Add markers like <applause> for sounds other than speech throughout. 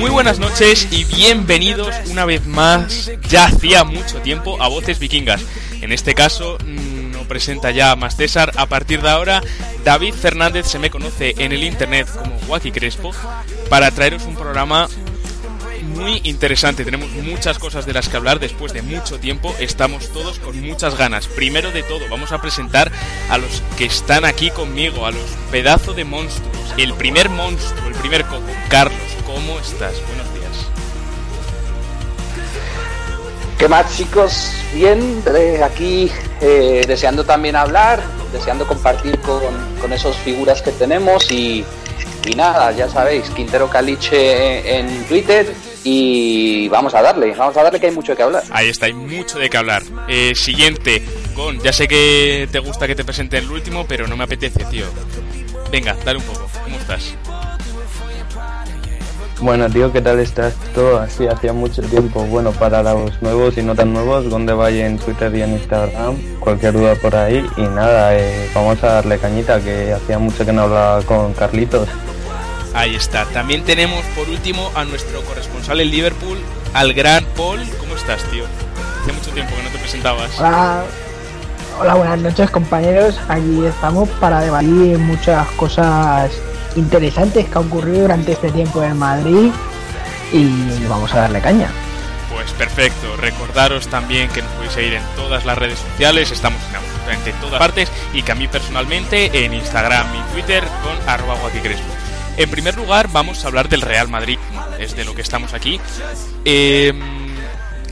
Muy buenas noches y bienvenidos una vez más, ya hacía mucho tiempo, a Voces Vikingas. En este caso, mm, no presenta ya más César. A partir de ahora, David Fernández se me conoce en el internet como Wacky Crespo para traeros un programa muy interesante. Tenemos muchas cosas de las que hablar después de mucho tiempo. Estamos todos con muchas ganas. Primero de todo, vamos a presentar a los que están aquí conmigo, a los pedazos de monstruos. El primer monstruo, el primer coco. Carlos, ¿cómo estás? Buenos días. ¿Qué más chicos? Bien, eh, aquí eh, deseando también hablar, deseando compartir con, con esas figuras que tenemos y, y nada, ya sabéis, Quintero Caliche en Twitter y vamos a darle, vamos a darle que hay mucho que hablar. Ahí está, hay mucho de qué hablar. Eh, siguiente, Gon, ya sé que te gusta que te presente el último, pero no me apetece, tío. Venga, dale un poco, ¿cómo estás? Bueno, tío, ¿qué tal estás? Todo así, hacía mucho tiempo. Bueno, para los nuevos y no tan nuevos, donde vaya en Twitter y en Instagram, cualquier duda por ahí. Y nada, eh, vamos a darle cañita, que hacía mucho que no hablaba con Carlitos. Ahí está. También tenemos por último a nuestro corresponsal en Liverpool, al gran Paul. ¿Cómo estás, tío? Hace mucho tiempo que no te presentabas. Hola, hola buenas noches compañeros. Aquí estamos para debatir muchas cosas interesantes que han ocurrido durante este tiempo en Madrid y vamos a darle caña. Pues perfecto, recordaros también que nos podéis seguir en todas las redes sociales, estamos en absolutamente todas partes y que a mí personalmente en Instagram y Twitter con arroba guaquicrespo. En primer lugar, vamos a hablar del Real Madrid, es de lo que estamos aquí. Eh,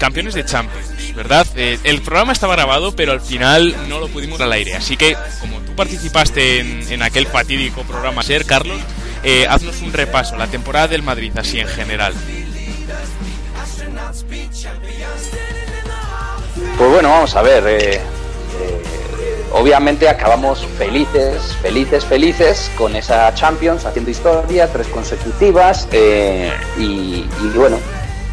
campeones de Champions, ¿verdad? Eh, el programa estaba grabado, pero al final no lo pudimos al aire. Así que, como tú participaste en, aquel fatídico programa Ser, Carlos, eh, haznos un repaso, la temporada del Madrid, así en general. Pues bueno, vamos a ver. eh, eh, obviamente acabamos felices, felices, felices con esa Champions, haciendo historia, tres consecutivas. y bueno,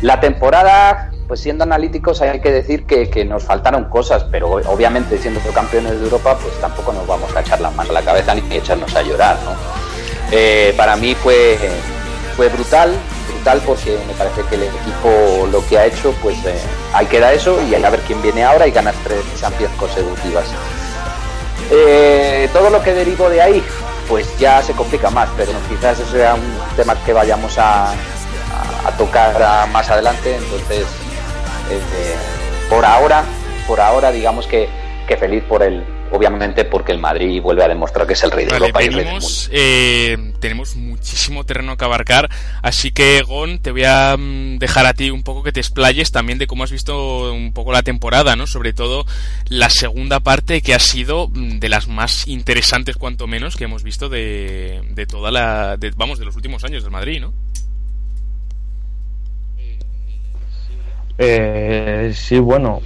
la temporada, pues siendo analíticos, hay que decir que, nos faltaron cosas, pero obviamente siendo campeones de Europa, pues tampoco nos vamos a echar la mano a la cabeza ni echarnos a llorar, ¿no? Eh, para mí fue, fue brutal, brutal porque me parece que el equipo lo que ha hecho, pues eh, ahí queda eso y a ver quién viene ahora y ganas tres Champions consecutivas. Eh, todo lo que derivo de ahí, pues ya se complica más, pero quizás eso sea un tema que vayamos a, a- tocar más adelante. Entonces, por ahora, por ahora, digamos que, que feliz por el, obviamente, porque el Madrid vuelve a demostrar que es el rey de Vale, Europa y el rey del mundo. eh, tenemos muchísimo terreno que abarcar, así que Gon, te voy a mm, dejar a ti un poco que te explayes también de cómo has visto un poco la temporada, ¿no? Sobre todo la segunda parte que ha sido mm, de las más interesantes, cuanto menos, que hemos visto de, de toda la, de- vamos, de los últimos años del Madrid, ¿no? Eh, sí, bueno,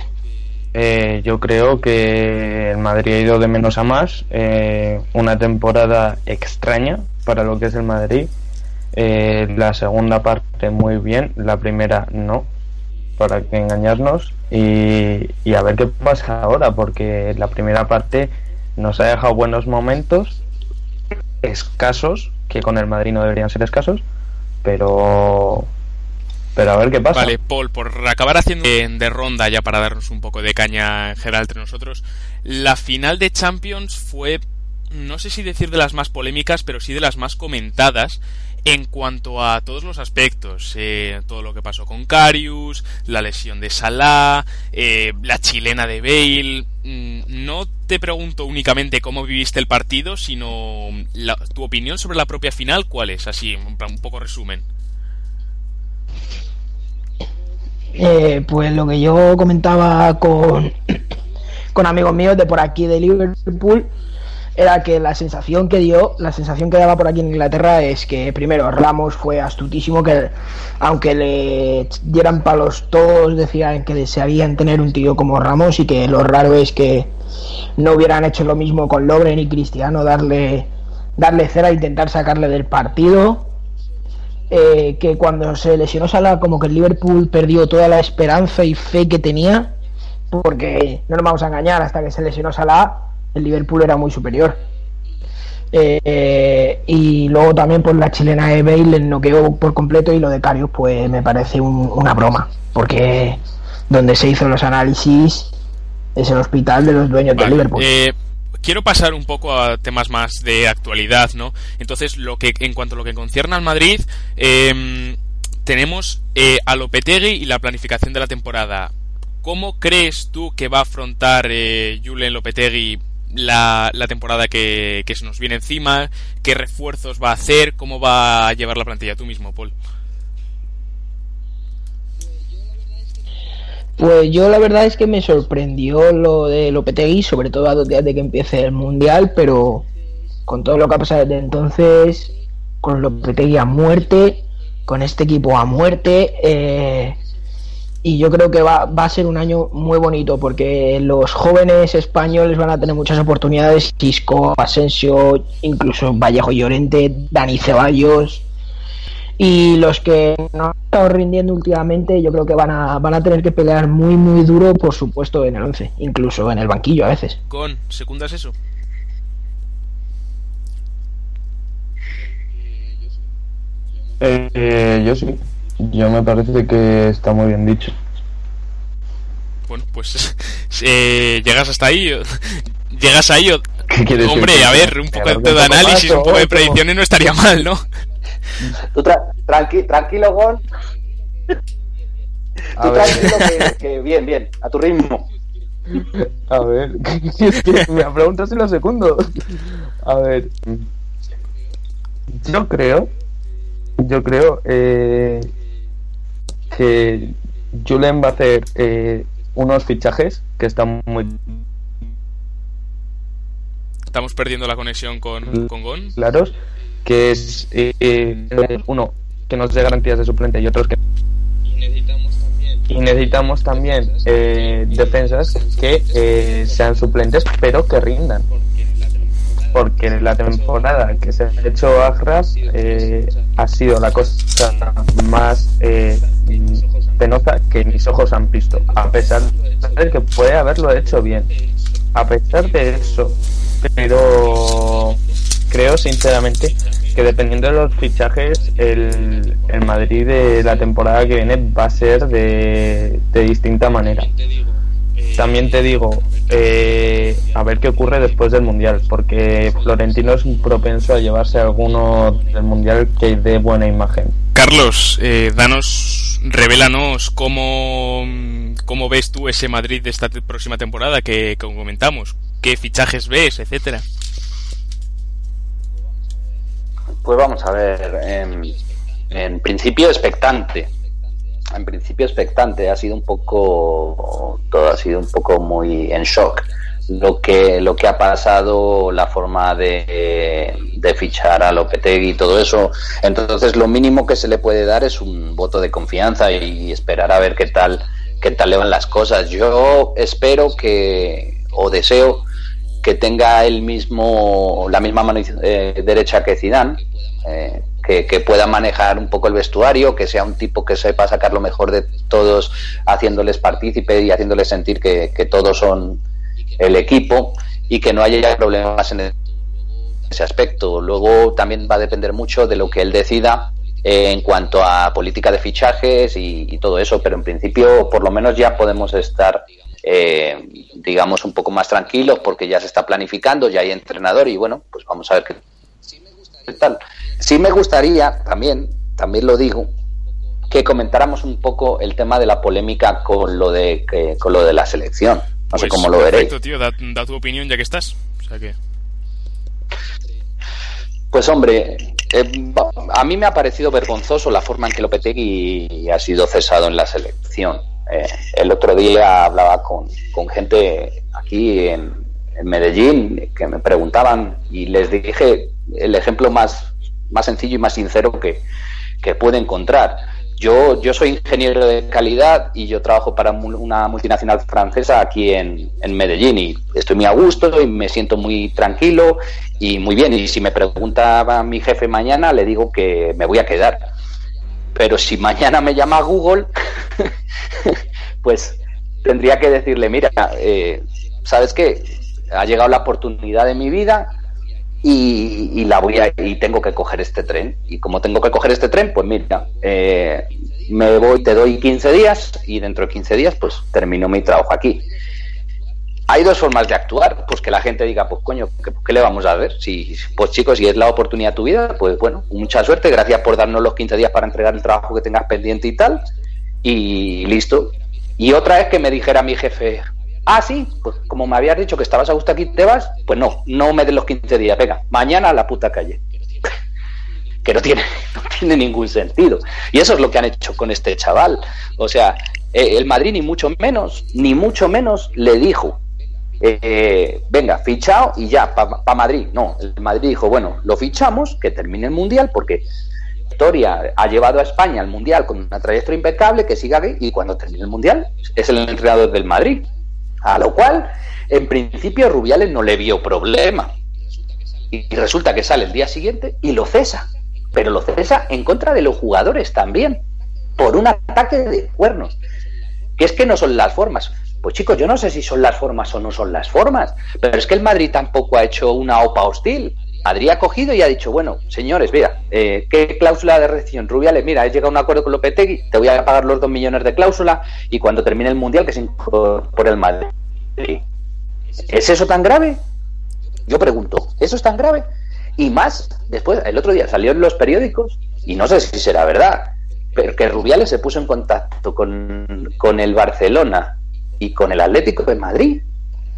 eh, yo creo que el Madrid ha ido de menos a más. eh, una temporada extraña para lo que es el Madrid. Eh, la segunda parte muy bien, la primera no, para que engañarnos. Y, y a ver qué pasa ahora, porque la primera parte nos ha dejado buenos momentos, escasos, que con el Madrid no deberían ser escasos, pero pero a ver qué pasa. Vale, Paul, por acabar haciendo de, ronda ya para darnos un poco de caña en general entre nosotros, la final de Champions fue, no sé si decir de las más polémicas, pero sí de las más comentadas en cuanto a todos los aspectos, eh, todo lo que pasó con Carius, la lesión de Salah, eh, la chilena de Bale. Mm, No te pregunto únicamente cómo viviste el partido, sino la- tu opinión sobre la propia final, ¿cuál es? Así, un poco resumen. Eh, pues lo que yo comentaba con, <clears throat> con amigos míos de por aquí de Liverpool era que la sensación que dio, la sensación que daba por aquí en Inglaterra es que primero Ramos fue astutísimo, que aunque le dieran palos todos decían que desearían tener un tío como Ramos y que lo raro es que no hubieran hecho lo mismo con Lobren y Cristiano, darle, darle cera e intentar sacarle del partido eh, que cuando se lesionó Salah como que el Liverpool perdió toda la esperanza y fe que tenía porque no nos vamos a engañar hasta que se lesionó Salah el Liverpool era muy superior Eh, y luego también por la chilena de Bale no noqueó por completo y lo de Carius pues me parece una broma, porque donde se hizo los análisis es el hospital de los dueños de Liverpool. Quiero pasar un poco a temas más de actualidad, ¿no? Entonces, lo que en cuanto a lo que concierne al Madrid, em, tenemos eh, a Lopetegui y la planificación de la temporada. ¿Cómo crees tú que va a afrontar eh, Julen Lopetegui la, la temporada que, que, se nos viene encima? ¿Qué refuerzos va a hacer? ¿Cómo va a llevar la plantilla tú mismo, Paul? Pues yo la verdad es que me sorprendió lo de Lopetegui, sobre todo a dos días de que empiece el Mundial, pero con todo lo que ha pasado desde entonces, con Lopetegui a muerte, con este equipo a muerte. Eh, y yo creo que va, va, a ser un año muy bonito porque los jóvenes españoles van a tener muchas oportunidades. Cisco, Asensio, incluso Vallejo Llorente, Dani Ceballos. Y los que no han estado rindiendo últimamente, yo creo que van a, van a tener que pelear muy, muy duro, por supuesto, en el 11, incluso en el banquillo a veces. ¿Con secundas eso? Eh, yo sí. Yo me parece que está muy bien dicho. Bueno, pues <laughs> eh, llegas hasta ahí. <laughs> Llegas ahí. ¿Qué Hombre, a ver, un poco de análisis, un poco de predicciones no estaría mal, ¿no? Tú tra tranqui tranquilo, Gon. <laughs> Tú tranquilo que, que, bien, bien, a tu ritmo. A ver, es <laughs> que me preguntas en los segundos. A ver, yo creo yo creo eh, que Julen va a hacer eh, unos fichajes que están muy estamos perdiendo la conexión con, con Gon claros que es eh, uno que nos dé garantías de suplente y otros que y necesitamos también defensas que sean suplentes pero que rindan porque la temporada que se ha hecho Agras eh, ha sido la cosa más eh, penosa que mis ojos han visto, a pesar de que puede haberlo hecho bien. A pesar de eso, pero creo sinceramente que dependiendo de los fichajes, el, el Madrid de la temporada que viene va a ser de, de distinta manera. También te digo, eh, a ver qué ocurre después del Mundial, porque Florentino es propenso a llevarse alguno del Mundial que dé buena imagen. Carlos, eh, danos, revelanos cómo, cómo ves tú ese Madrid de esta próxima temporada que, que comentamos, qué fichajes ves, etcétera. Pues vamos a ver, en, en principio expectante, en principio expectante, ha sido un poco, todo ha sido un poco muy en shock lo que lo que ha pasado, la forma de, de fichar a Lopetegui y todo eso. Entonces lo mínimo que se le puede dar es un voto de confianza y esperar a ver qué tal qué tal le van las cosas. Yo espero que o deseo que tenga el mismo la misma mano eh, derecha que Zidane. Eh, que, pueda manejar un poco el vestuario, que sea un tipo que sepa sacar lo mejor de todos, haciéndoles partícipe y haciéndoles sentir que, todos son el equipo y que no haya problemas en ese aspecto. Luego también va a depender mucho de lo que él decida en cuanto a política de fichajes y, todo eso, pero en principio por lo menos ya podemos estar, eh, digamos, un poco más tranquilos porque ya se está planificando, ya hay entrenador y bueno, pues vamos a ver qué tal. Sí me gustaría también, también lo digo, que comentáramos un poco el tema de la polémica con lo de con lo de la selección. No sé pues cómo lo veréis. Perfecto, tío, da, tu opinión ya que estás. Pues hombre, eh, a mí me ha parecido vergonzoso la forma en que Lopetegui ha sido cesado en la selección. Eh, el otro día hablaba con, con gente aquí en, en Medellín que me preguntaban y les dije el ejemplo más más sencillo y más sincero que, puede encontrar. Yo, yo soy ingeniero de calidad y yo trabajo para una multinacional francesa aquí en, en, Medellín y estoy muy a gusto y me siento muy tranquilo y muy bien. Y si me preguntaba mi jefe mañana, le digo que me voy a quedar. Pero si mañana me llama Google, <laughs> pues tendría que decirle, mira, eh, ¿sabes qué? Ha llegado la oportunidad de mi vida, y, la voy a, y tengo que coger este tren. Y como tengo que coger este tren, pues mira, eh, me voy, te doy 15 días y dentro de 15 días pues termino mi trabajo aquí. Hay dos formas de actuar, pues que la gente diga, pues coño, ¿qué, le vamos a ver? Si, pues chicos, si es la oportunidad de tu vida, pues bueno, mucha suerte, gracias por darnos los 15 días para entregar el trabajo que tengas pendiente y tal, y listo. Y otra es que me dijera mi jefe, ah, sí, pues como me habías dicho que estabas a gusto aquí, te vas, pues no, no me des los 15 días, venga, mañana a la puta calle <laughs> que no tiene, no tiene ningún sentido. Y eso es lo que han hecho con este chaval. O sea, eh, el Madrid ni mucho menos, ni mucho menos le dijo, eh, venga, fichado y ya, para Madrid. No, el Madrid dijo, bueno, lo fichamos, que termine el Mundial, porque Victoria ha llevado a España al Mundial con una trayectoria impecable, que siga ahí, y cuando termine el Mundial es el entrenador del Madrid. A lo cual, en principio, Rubiales no le vio problema. Y resulta que sale el día siguiente y lo cesa pero lo cesa en contra de los jugadores también, por un ataque de cuernos. Que es que no son las formas. Pues chicos, yo no sé si son las formas o no son las formas, pero es que el Madrid tampoco ha hecho una OPA hostil. Madrid ha cogido y ha dicho, bueno, señores, mira, eh, ¿qué cláusula de rescisión? Rubiales, mira, he llegado a un acuerdo con Lopetegui, te voy a pagar los dos millones de cláusula y cuando termine el Mundial que se por el Madrid. ¿Es eso tan grave? Yo pregunto, ¿eso es tan grave? Y más, después, el otro día salió en los periódicos, y no sé si será verdad, pero que Rubiales se puso en contacto con, con el Barcelona y con el Atlético de Madrid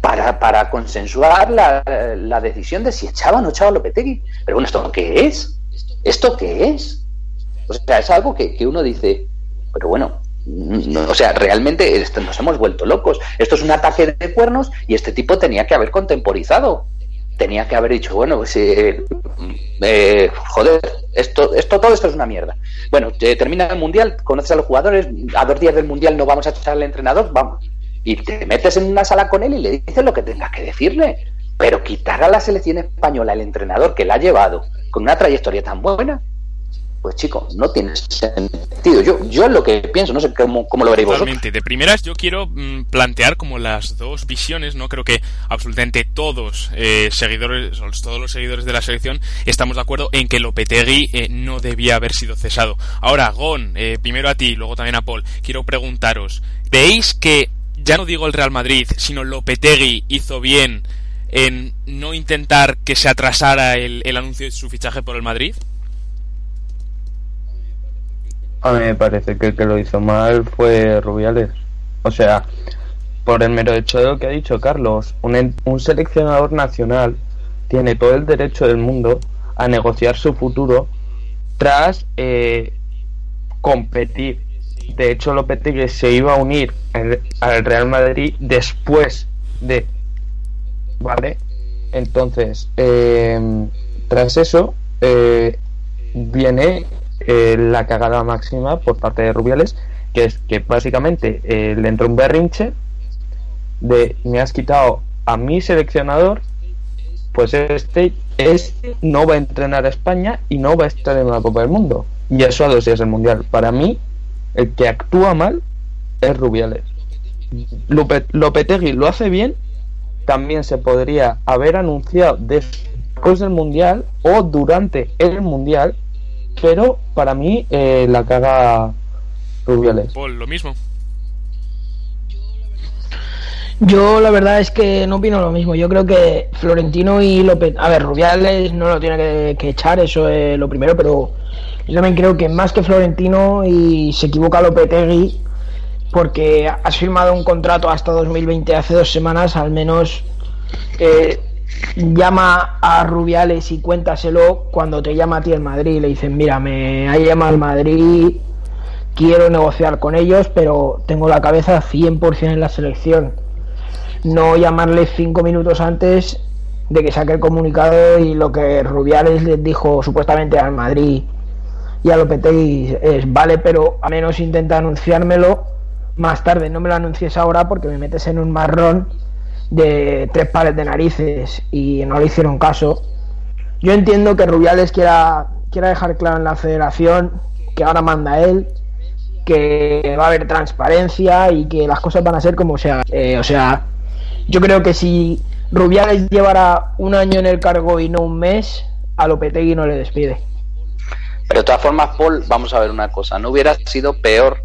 para, para consensuar la, decisión de si echaba o no echaba Lopetegui. Pero bueno, ¿esto qué es? ¿Esto qué es? O sea, es algo que, que uno dice, pero bueno, o sea, realmente nos hemos vuelto locos. Esto es un ataque de cuernos y este tipo tenía que haber contemporizado tenía que haber dicho, bueno, pues, eh, eh, joder, esto, esto, todo esto es una mierda. Bueno, termina el mundial, conoces a los jugadores, a dos días del mundial no vamos a echar al entrenador, vamos. Y te metes en una sala con él y le dices lo que tengas que decirle. Pero quitar a la selección española el entrenador que la ha llevado con una trayectoria tan buena, pues chicos, no tiene sentido. Yo, yo es lo que pienso, no sé cómo, lo veréis Totalmente. De primeras yo quiero mm, plantear como las dos visiones, ¿no? Creo que absolutamente todos eh, seguidores, todos los seguidores de la selección estamos de acuerdo en que Lopetegui eh, no debía haber sido cesado. Ahora, Gon, eh, primero a ti, luego también a Paul, quiero preguntaros, ¿veis que, ya no digo el Real Madrid, sino Lopetegui hizo bien en no intentar que se atrasara el anuncio de su fichaje por el Madrid? A mí me parece que el que lo hizo mal fue Rubiales. O sea, por el mero hecho de lo que ha dicho Carlos, un, un seleccionador nacional tiene todo el derecho del mundo a negociar su futuro tras eh, competir. De hecho, Lopetegui se iba a unir al Real Madrid después de. ¿Vale? Entonces, eh, tras eso, eh, viene eh, la cagada máxima por parte de Rubiales, que es que básicamente eh, le entró un berrinche de me has quitado a mi seleccionador, pues este, este no va a entrenar a España y no va a estar en la Copa del Mundo. Y eso a dos días del Mundial. Para mí, el que actúa mal es Rubiales. Lopetegui lo hace bien, también se podría haber anunciado después del Mundial o durante el Mundial pero para mí eh, la caga Rubiales. Paul, lo mismo. Yo la verdad es que no opino lo mismo. Yo creo que Florentino y López, a ver, Rubiales no lo tiene que, echar, eso es lo primero, pero yo también creo que más que Florentino y se equivoca Lopetegui porque has firmado un contrato hasta 2020 hace dos semanas, al menos llama a Rubiales y cuéntaselo cuando te llama a ti el Madrid. Le dicen, mira, me ha llamado el Madrid, quiero negociar con ellos, pero tengo la cabeza 100% en la selección. No llamarle cinco minutos antes de que saque el comunicado y lo que Rubiales les dijo supuestamente al Madrid y a Lopetegui es, vale, pero a menos intenta anunciármelo más tarde, no me lo anuncies ahora porque me metes en un marrón de tres pares de narices y no le hicieron caso. Yo entiendo que Rubiales quiera, quiera dejar claro en la federación que ahora manda él, que va a haber transparencia y que las cosas van a ser como sea. Eh, o sea, yo creo que si Rubiales llevará un año en el cargo y no un mes, a Lopetegui no le despide. Pero de todas formas, Paul, vamos a ver una cosa. ¿No hubiera sido peor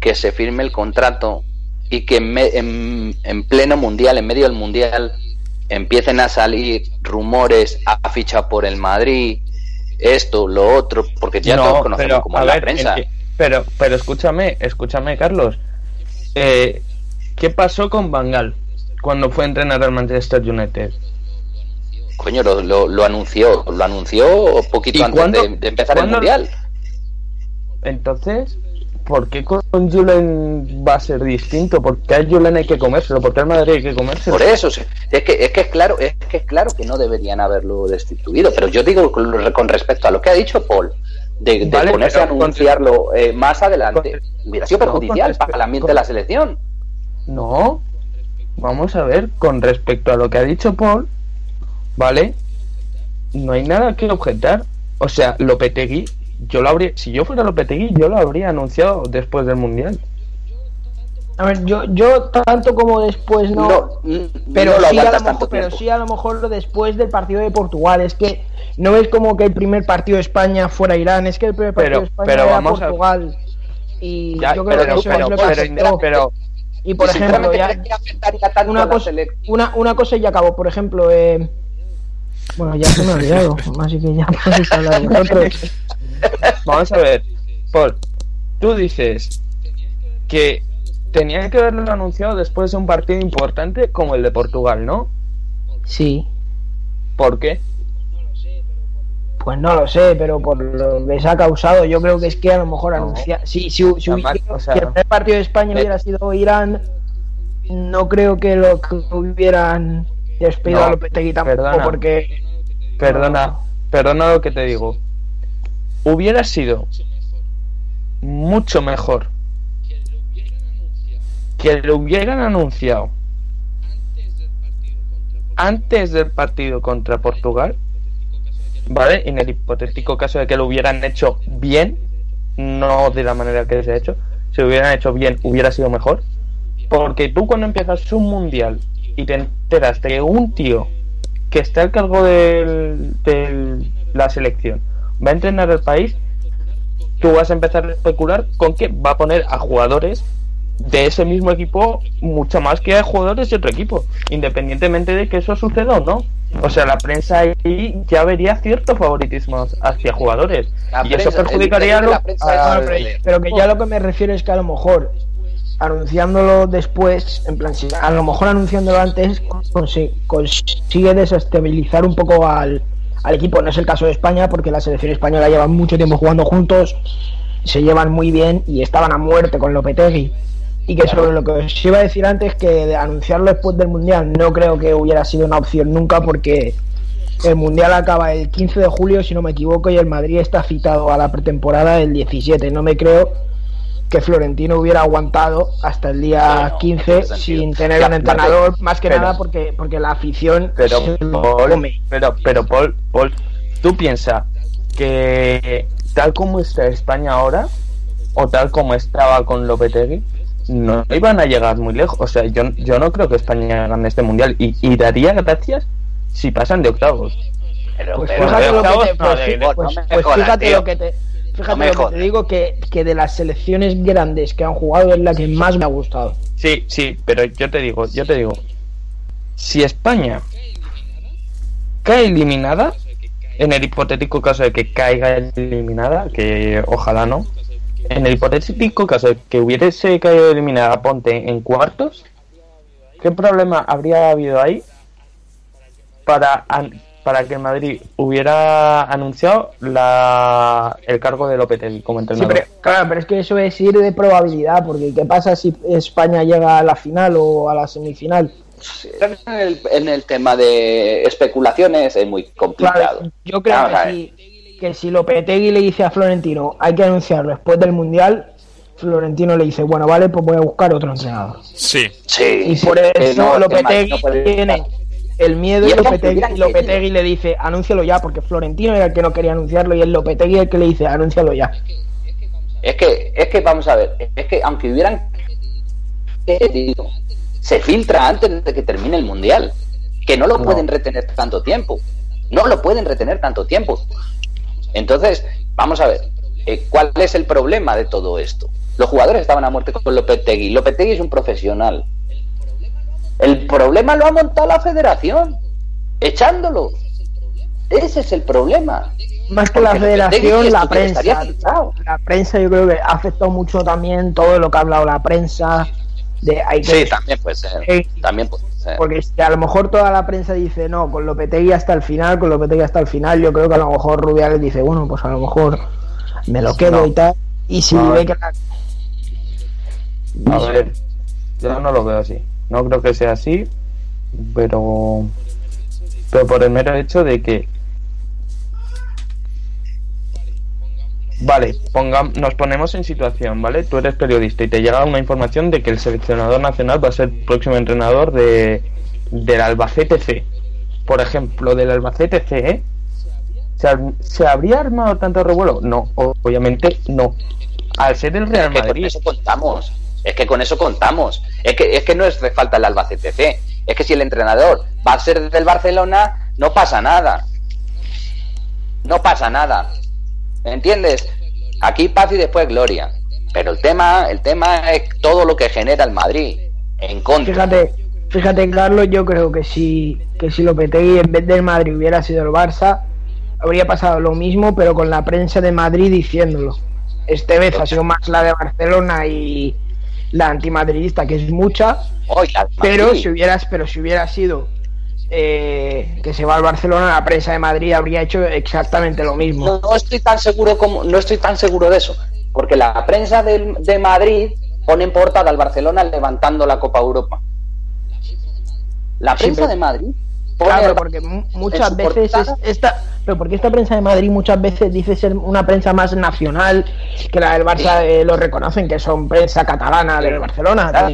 que se firme el contrato y que en, en, pleno mundial, en medio del mundial, empiecen a salir rumores a ficha por el Madrid, esto, lo otro, porque ya todos conocemos como la prensa. pero, pero escúchame, escúchame, Carlos. Eh, ¿Qué pasó con Bangal cuando fue a entrenar al Manchester United? Coño, lo, lo, anunció, lo anunció poquito antes de, empezar el mundial. Entonces, ¿por qué con Julen va a ser distinto? ¿Por qué a Julen hay que comérselo? ¿Por qué al Madrid hay que comérselo? Por eso, es que, es que es claro, es que es claro que no deberían haberlo destituido, pero yo digo con respecto a lo que ha dicho Paul, de, ponerse a anunciarlo eh, más adelante, hubiera sido perjudicial para el ambiente de la selección. No, vamos a ver, con respecto a lo que ha dicho Paul, ¿vale? No hay nada que objetar. O sea, Lopetegui, yo lo habría, si yo fuera Lopetegui, yo lo habría anunciado después del Mundial. A ver, yo, yo tanto como después no, pero, sí a lo mejor, pero sí a lo mejor después del partido de Portugal. Es que no es como que el primer partido de España fuera Irán, es que el primer partido de España era Portugal. Y yo creo que eso es lo que pero, y por ejemplo, ya, una, cosa, una, una cosa y ya acabo. Por ejemplo, eh, bueno, ya se me ha olvidado, <laughs> así que ya podéis hablar vosotros. Vamos a ver, Paul, tú dices que tenía que haberlo anunciado después de un partido importante como el de Portugal, ¿no? Sí. ¿Por qué? Pues no lo sé, pero por lo que se ha causado, yo creo que es que a lo mejor anunciar. Si, si, si, el primer partido de España hubiera sido Irán, no creo que lo que hubieran despedido a Lopetegui tampoco, perdona, porque. Perdona, perdona lo que te digo. Hubiera sido mucho mejor que lo hubieran anunciado antes del partido contra Portugal ¿vale? En el hipotético caso de que lo hubieran hecho bien, no de la manera que se ha hecho, si lo hubieran hecho bien hubiera sido mejor. Porque tú cuando empiezas un mundial y te enteras de un tío que está al cargo de la selección va a entrenar el país, tú vas a empezar a especular con que va a poner a jugadores de ese mismo equipo mucho más que a jugadores de otro equipo, independientemente de que eso suceda o no. O sea, la prensa ahí ya vería cierto favoritismo hacia jugadores. y eso perjudicaría a, prensa Pero que ya lo que me refiero es que a lo mejor anunciándolo después, en plan, a lo mejor anunciándolo antes consigue desestabilizar un poco al, al equipo. No es el caso de España, porque la selección española lleva mucho tiempo jugando juntos, se llevan muy bien y estaban a muerte con Lopetegui. Y que sobre lo que os iba a decir antes, que anunciarlo después del Mundial no creo que hubiera sido una opción nunca porque el Mundial acaba el 15 de julio, si no me equivoco, y el Madrid está citado a la pretemporada del 17. No me creo que Florentino hubiera aguantado hasta el día 15 sin tener un entrenador, más que nada porque, porque la afición pero, Paul, pero, pero Paul, Paul, tú piensas que tal como está España ahora, o tal como estaba con Lopetegui, no iban a llegar muy lejos. O sea, yo, yo no creo que España gane este mundial y, daría gracias si pasan de octavos. pues fíjate lo que te, pues, fíjate lo que te, fíjate lo que te digo que, que de las selecciones grandes que han jugado es la que más me ha gustado. Sí, sí, pero yo te digo, yo te digo, si España cae eliminada, en el hipotético caso de que caiga eliminada, que ojalá no, en el hipotético caso de que hubiese caído eliminada Ponte en cuartos, ¿qué problema habría habido ahí para, para que Madrid hubiera anunciado la, el cargo de Lopetegui como entrenador? Sí, claro, pero es que eso es ir de probabilidad, porque ¿qué pasa si España llega a la final o a la semifinal? En el, en el tema de especulaciones es muy complicado. yo creo que sí que si Lopetegui le dice a Florentino hay que anunciarlo después del Mundial, Florentino le dice, bueno, vale, pues voy a buscar otro entrenador. Sí. sí y por eso Lopetegui tiene el miedo y, Lopetegui, le dice, anúncialo ya, porque Florentino era el que no quería anunciarlo y el Lopetegui el que le dice, anúncialo ya. Es que, es que vamos a ver, es que aunque hubieran se filtra antes de que termine el mundial que no lo pueden retener tanto tiempo. No lo pueden retener tanto tiempo. Entonces, vamos a ver, eh, ¿cuál es el problema de todo esto? Los jugadores estaban a muerte con Lopetegui. Lopetegui es un profesional. El problema lo ha montado la federación, echándolo. Ese es el problema. Más que la federación, la prensa. La prensa yo creo que ha afectado mucho también todo lo que ha hablado la prensa. De, hay sí, también puede ser. también puede ser. Porque si a lo mejor toda la prensa dice, no, con Lopetegui hasta el final, con Lopetegui hasta el final, yo creo que a lo mejor Rubiales dice, bueno, pues a lo mejor me lo quedo y tal. Y si ve que A ver, yo no lo veo así. No creo que sea así, pero pero por el mero hecho de que Vale, nos ponemos en situación, ¿vale? Tú eres periodista y te llega una información de que el seleccionador nacional va a ser el próximo entrenador de, del Albacete C. Por ejemplo, del Albacete C, ¿eh? ¿Se, habría armado tanto revuelo? No, obviamente no. Al ser el Real Madrid. con eso contamos. Es que con eso contamos. Es que, es que no es falta el Albacete C. Es que si el entrenador va a ser del Barcelona, no pasa nada. No pasa nada. ¿Entiendes? Aquí paz y después gloria. Pero el tema, el tema es todo lo que genera el Madrid en contra. Fíjate, fíjate Carlos, yo creo que si que si Lopetegui en vez del Madrid hubiera sido el Barça, habría pasado lo mismo, pero con la prensa de Madrid diciéndolo. Este vez ha sido más la de Barcelona y la antimadridista, que es mucha, pero si hubieras, pero si hubiera sido eh, que se va al Barcelona, la prensa de Madrid habría hecho exactamente lo mismo. No, estoy tan seguro como, no estoy tan seguro de eso, porque la prensa de, de Madrid pone en portada al Barcelona levantando la Copa Europa. La prensa de Madrid Claro, porque muchas veces esta, pero porque esta prensa de Madrid muchas veces dice ser una prensa más nacional que la del Barça eh, lo reconocen que son prensa catalana del Barcelona.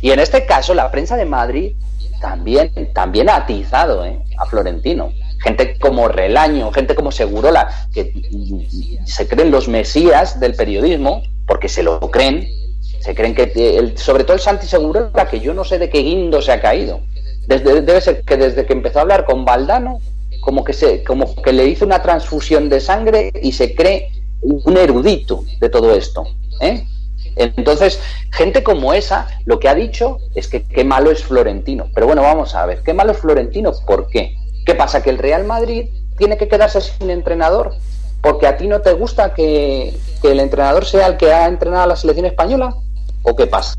Y en este caso la prensa de Madrid también, también ha atizado ¿eh? a Florentino. Gente como Relaño, gente como Segurola, que se creen los mesías del periodismo, porque se lo creen, se creen que, el, sobre todo el Santi Segurola, que yo no sé de qué guindo se ha caído. Desde, debe ser que desde que empezó a hablar con Valdano, como que, se, como que le hizo una transfusión de sangre y se cree un erudito de todo esto. ¿eh? Entonces, gente como esa, lo que ha dicho es que qué malo es Florentino. Pero bueno, vamos a ver, ¿qué malo es Florentino? ¿Por qué? ¿Qué pasa? ¿Que el Real Madrid tiene que quedarse sin entrenador? ¿Porque a ti no te gusta que, el entrenador sea el que ha entrenado a la selección española? ¿O qué pasa?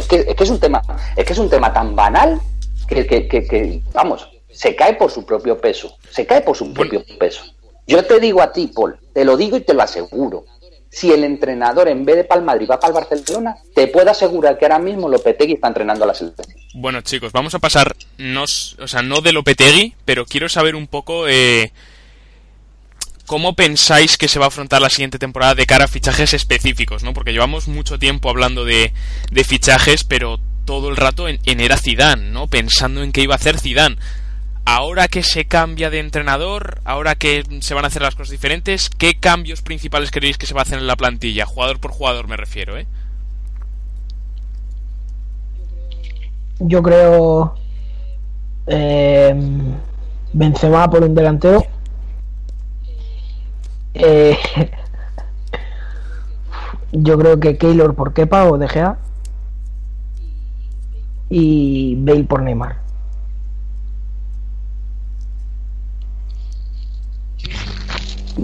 Es que, es que es un tema, es que es un tema tan banal que, que, que, vamos, se cae por su propio peso. Se cae por su propio peso. Yo te digo a ti, Paul, te lo digo y te lo aseguro si el entrenador en vez de para el Madrid va para el Barcelona, te puedo asegurar que ahora mismo Lopetegui está entrenando a la selección. Bueno, chicos, vamos a pasar, no, o sea, no de Lopetegui, pero quiero saber un poco eh, cómo pensáis que se va a afrontar la siguiente temporada de cara a fichajes específicos, ¿no? Porque llevamos mucho tiempo hablando de, fichajes, pero todo el rato en, en era Zidane, ¿no? Pensando en qué iba a hacer Zidane ahora que se cambia de entrenador, ahora que se van a hacer las cosas diferentes, ¿qué cambios principales creéis que se va a hacer en la plantilla? Jugador por jugador me refiero, ¿eh? Yo creo eh, Benzema por un delantero. Eh, yo creo que Keylor por Kepa o De Gea y Bale por Neymar.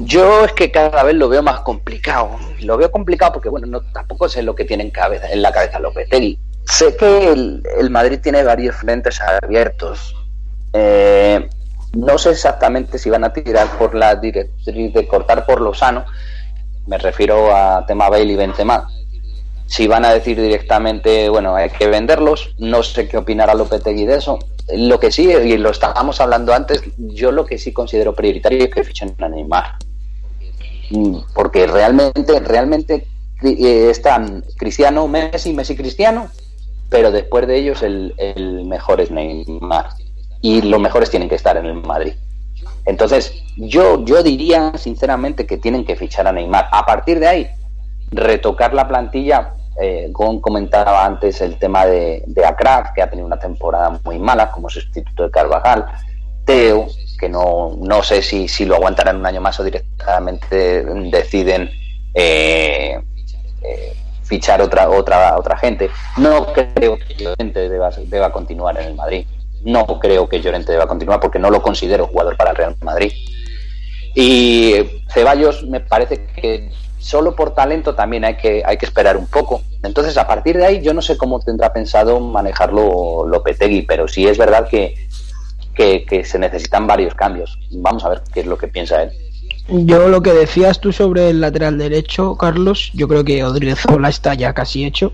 Yo es que cada vez lo veo más complicado. Lo veo complicado porque, bueno, no, tampoco sé lo que tiene en, la cabeza Lopetegui. Sé que el, Madrid tiene varios frentes abiertos. Eh, no sé exactamente si van a tirar por la directriz de cortar por lo sano. Me refiero a tema Bale y Benzema. Si van a decir directamente, bueno, hay que venderlos, no sé qué opinará Lopetegui de eso. Lo que sí, y lo estábamos hablando antes, yo lo que sí considero prioritario es que fichen a Neymar. Mm, porque realmente, realmente eh, están Cristiano, Messi, Messi, Cristiano, pero después de ellos el, el mejor es Neymar. Y los mejores tienen que estar en el Madrid. Entonces, yo, yo diría sinceramente que tienen que fichar a Neymar. A partir de ahí, retocar la plantilla eh, Gon comentaba antes el tema de, de Akraf, que ha tenido una temporada muy mala como sustituto de Carvajal. Teo, que no, no sé si, si lo aguantarán un año más o directamente deciden eh, eh, fichar otra, otra, otra gente. No creo que Llorente deba, deba continuar en el Madrid. No creo que Llorente deba continuar porque no lo considero jugador para el Real Madrid. Y Ceballos me parece que solo por talento también hay que, hay que esperar un poco. Entonces, a partir de ahí, yo no sé cómo tendrá pensado manejarlo Lopetegui, pero sí es verdad que, que, se necesitan varios cambios. Vamos a ver qué es lo que piensa él. Yo lo que decías tú sobre el lateral derecho, Carlos, yo creo que Odriozola está ya casi hecho.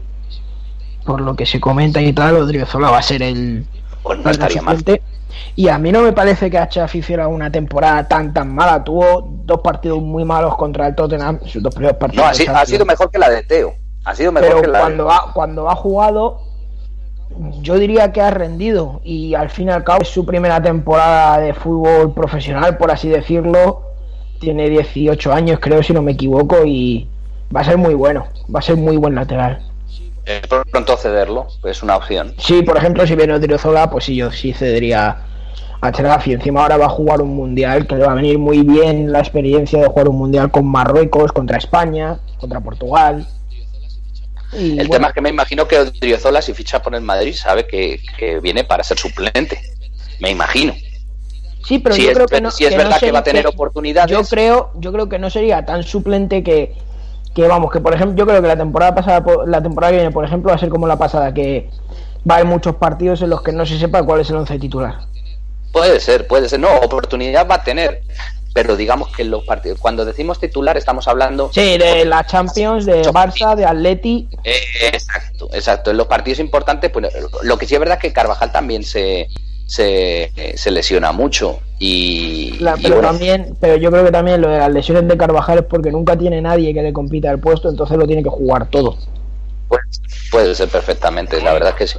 Por lo que se comenta y tal, Odriozola va a ser el, pues no estaría mal. Y a mí no me parece que Achaf hiciera una temporada tan tan mala. Tuvo dos partidos muy malos contra el Tottenham, sus dos primeros partidos. No, ha, sido, mejor que la de Teo. Ha sido mejor Pero que la cuando, ha, cuando ha jugado, yo diría que ha rendido. Y al fin y al cabo es su primera temporada de fútbol profesional, por así decirlo. Tiene 18 años, creo, si no me equivoco. Y va a ser muy bueno. Va a ser muy buen lateral eh, pronto cederlo, es una opción. Sí, por ejemplo, si viene Odriozola, pues sí, yo sí cedería a Cherafi. Encima ahora va a jugar un mundial que le va a venir muy bien la experiencia de jugar un mundial con Marruecos, contra España, contra Portugal. el tema es que me imagino que Odriozola, si ficha por el Madrid, sabe que, viene para ser suplente. Me imagino. Sí, pero yo creo que no. Si es verdad que va a tener oportunidades. Yo creo, yo creo que no sería tan suplente que que vamos, que por ejemplo, yo creo que la temporada pasada, la temporada que viene, por ejemplo, va a ser como la pasada, que va a haber muchos partidos en los que no se sepa cuál es el once titular. Puede ser, puede ser, no, oportunidad va a tener, pero digamos que en los partidos, cuando decimos titular estamos hablando... Sí, de la Champions, de Barça, de Atleti. Eh, exacto, exacto, en los partidos importantes, pues lo que sí es verdad es que Carvajal también se, se, lesiona mucho y, pero también pero yo creo que también lo de las lesiones de Carvajal es porque nunca tiene nadie que le compita el puesto entonces lo tiene que jugar todo. Puede, ser perfectamente la verdad es que sí.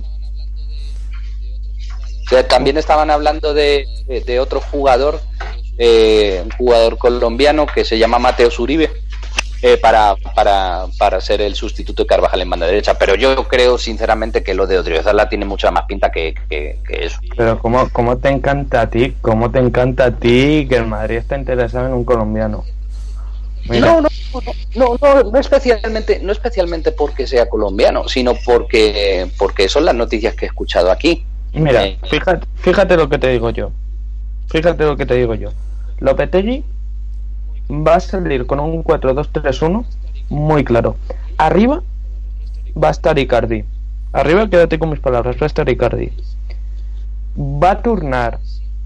También estaban hablando de, de otro jugador eh, un jugador colombiano que se llama Mateo Zuribe eh, para, para, para ser el sustituto de Carvajal en banda derecha. Pero yo creo sinceramente que lo de Odriozola tiene mucha más pinta que, que, eso. Pero ¿cómo, ¿cómo te encanta a ti? ¿Cómo te encanta a ti que el Madrid está interesado en un colombiano? No, no, no, no, no, especialmente, no especialmente porque sea colombiano, sino porque, porque son las noticias que he escuchado aquí. Mira, eh, fíjate, fíjate lo que te digo yo. Fíjate lo que te digo yo. Lopetegui va a salir con un 4-2-3-1 muy claro. Arriba va a estar Icardi. Arriba, quédate con mis palabras, va a estar Icardi. Va a turnar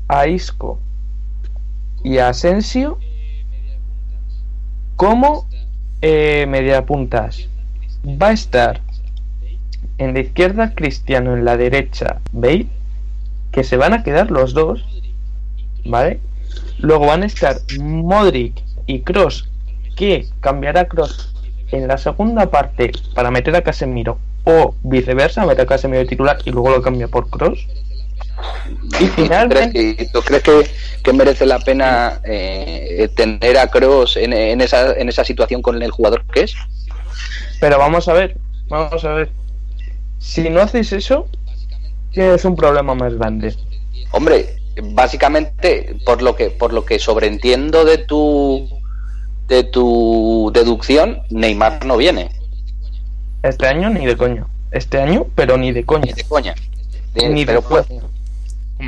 a Isco y a Asensio como eh, media puntas. Va a estar en la izquierda Cristiano, en la derecha Bale, que se van a quedar los dos, ¿vale? Luego van a estar Modric y Cross, que cambiará Cross en la segunda parte para meter a Casemiro o viceversa, meter a Casemiro de titular y luego lo cambia por Cross. Y finalmente... ¿Tú crees que, merece la pena eh, tener a Cross en, esa, en esa situación con el jugador que es? Pero vamos a ver, vamos a ver. Si no haces eso, tienes un problema más grande. Hombre, básicamente por lo que por lo que sobreentiendo de tu de tu deducción, Neymar no viene. Este año ni de coño. Este año, pero ni de coña. Ni de coña. ni de pues,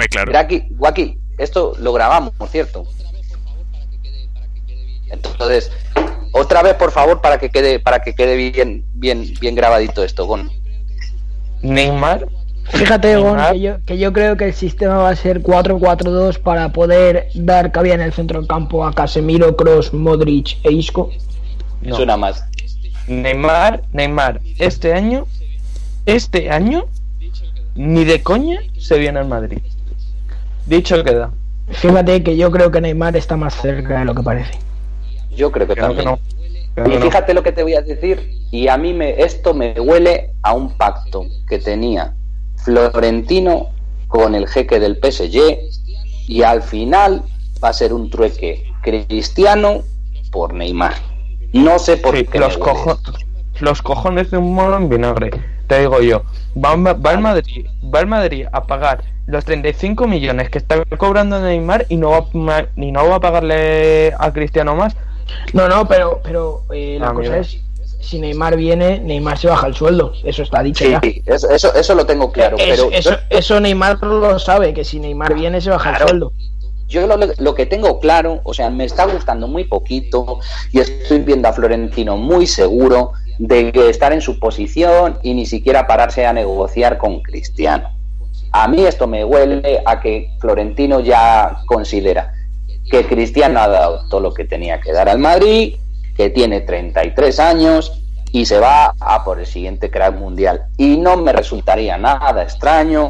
claro. aquí, esto lo grabamos, por cierto. Entonces, otra vez, por favor, para que quede, para que quede bien, bien, bien grabadito esto, Gon. Neymar Fíjate, Gon, que yo, que yo creo que el sistema va a ser 4-4-2 para poder dar cabida en el centro del campo a Casemiro, Cross, Modric e Isco. No. Suena más. Neymar, Neymar, este año, este año, ni de coña se viene al Madrid. Dicho queda. Fíjate que yo creo que Neymar está más cerca de lo que parece. Yo creo que también. no. y fíjate lo que te voy a decir, y a mí me, esto me huele a un pacto que tenía Florentino con el jeque del PSG y al final va a ser un trueque cristiano por Neymar. No sé por qué. Los, los cojones de un mono en vinagre. Te digo yo, va, va el Madrid, va el Madrid a pagar los 35 millones que está cobrando Neymar y no va, y no va a pagarle a Cristiano más. No, no, pero, pero eh, la Ah, cosa mira. es, si Neymar viene, Neymar se baja el sueldo. Eso está dicho Sí, ya. eso, eso, eso lo tengo claro. Es- pero eso, yo- eso Neymar lo sabe, que si Neymar viene, se baja Claro. el sueldo. Yo lo, lo que tengo claro, o sea, me está gustando muy poquito y estoy viendo a Florentino muy seguro de que estar en su posición y ni siquiera pararse a negociar con Cristiano. A mí esto me huele a que Florentino ya considera que Cristiano ha dado todo lo que tenía que dar al Madrid, que tiene 33 años y se va a por el siguiente crack mundial. Y no me resultaría nada extraño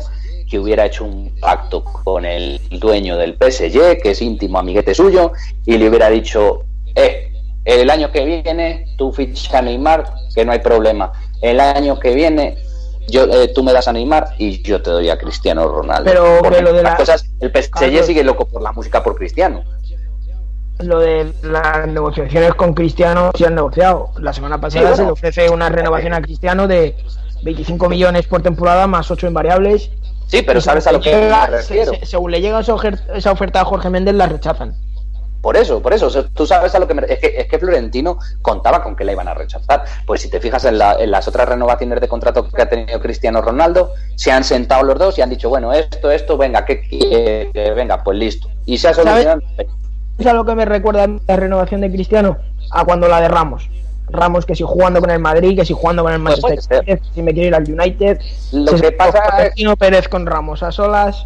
que hubiera hecho un pacto con el dueño del PSG, que es íntimo amiguete suyo, y le hubiera dicho, eh, el año que viene tú fichas a Neymar, que no hay problema. El año que viene yo, eh, tú me das a Neymar y yo te doy a Cristiano Ronaldo. Pero que lo de las la- cosas, el PSG Carlos- sigue loco por la música por Cristiano. Lo de las negociaciones con Cristiano se han negociado. La semana pasada Sí, bueno. se le ofrece una renovación a Cristiano de 25 millones por temporada más 8 invariables. Sí, pero sabes a lo que llega- me refiero. se- se- según le llega esa, oferta a Jorge Méndez, la rechazan. Por eso, por eso, o sea, tú sabes a lo que me... Es que, es que Florentino contaba con que la iban a rechazar. Pues si te fijas en, la- en las otras renovaciones de contrato que ha tenido Cristiano Ronaldo, se han sentado los dos y han dicho, bueno, esto, esto, venga, que, venga, pues listo. Y se ha solucionado. ¿Es a lo que me recuerda la renovación de Cristiano? A cuando la de Ramos. Ramos que si jugando con el Madrid, que si jugando con el Pues Manchester ser. United, si me quiero ir al United. Lo si que pasa es- Florentino Pérez con Ramos a solas.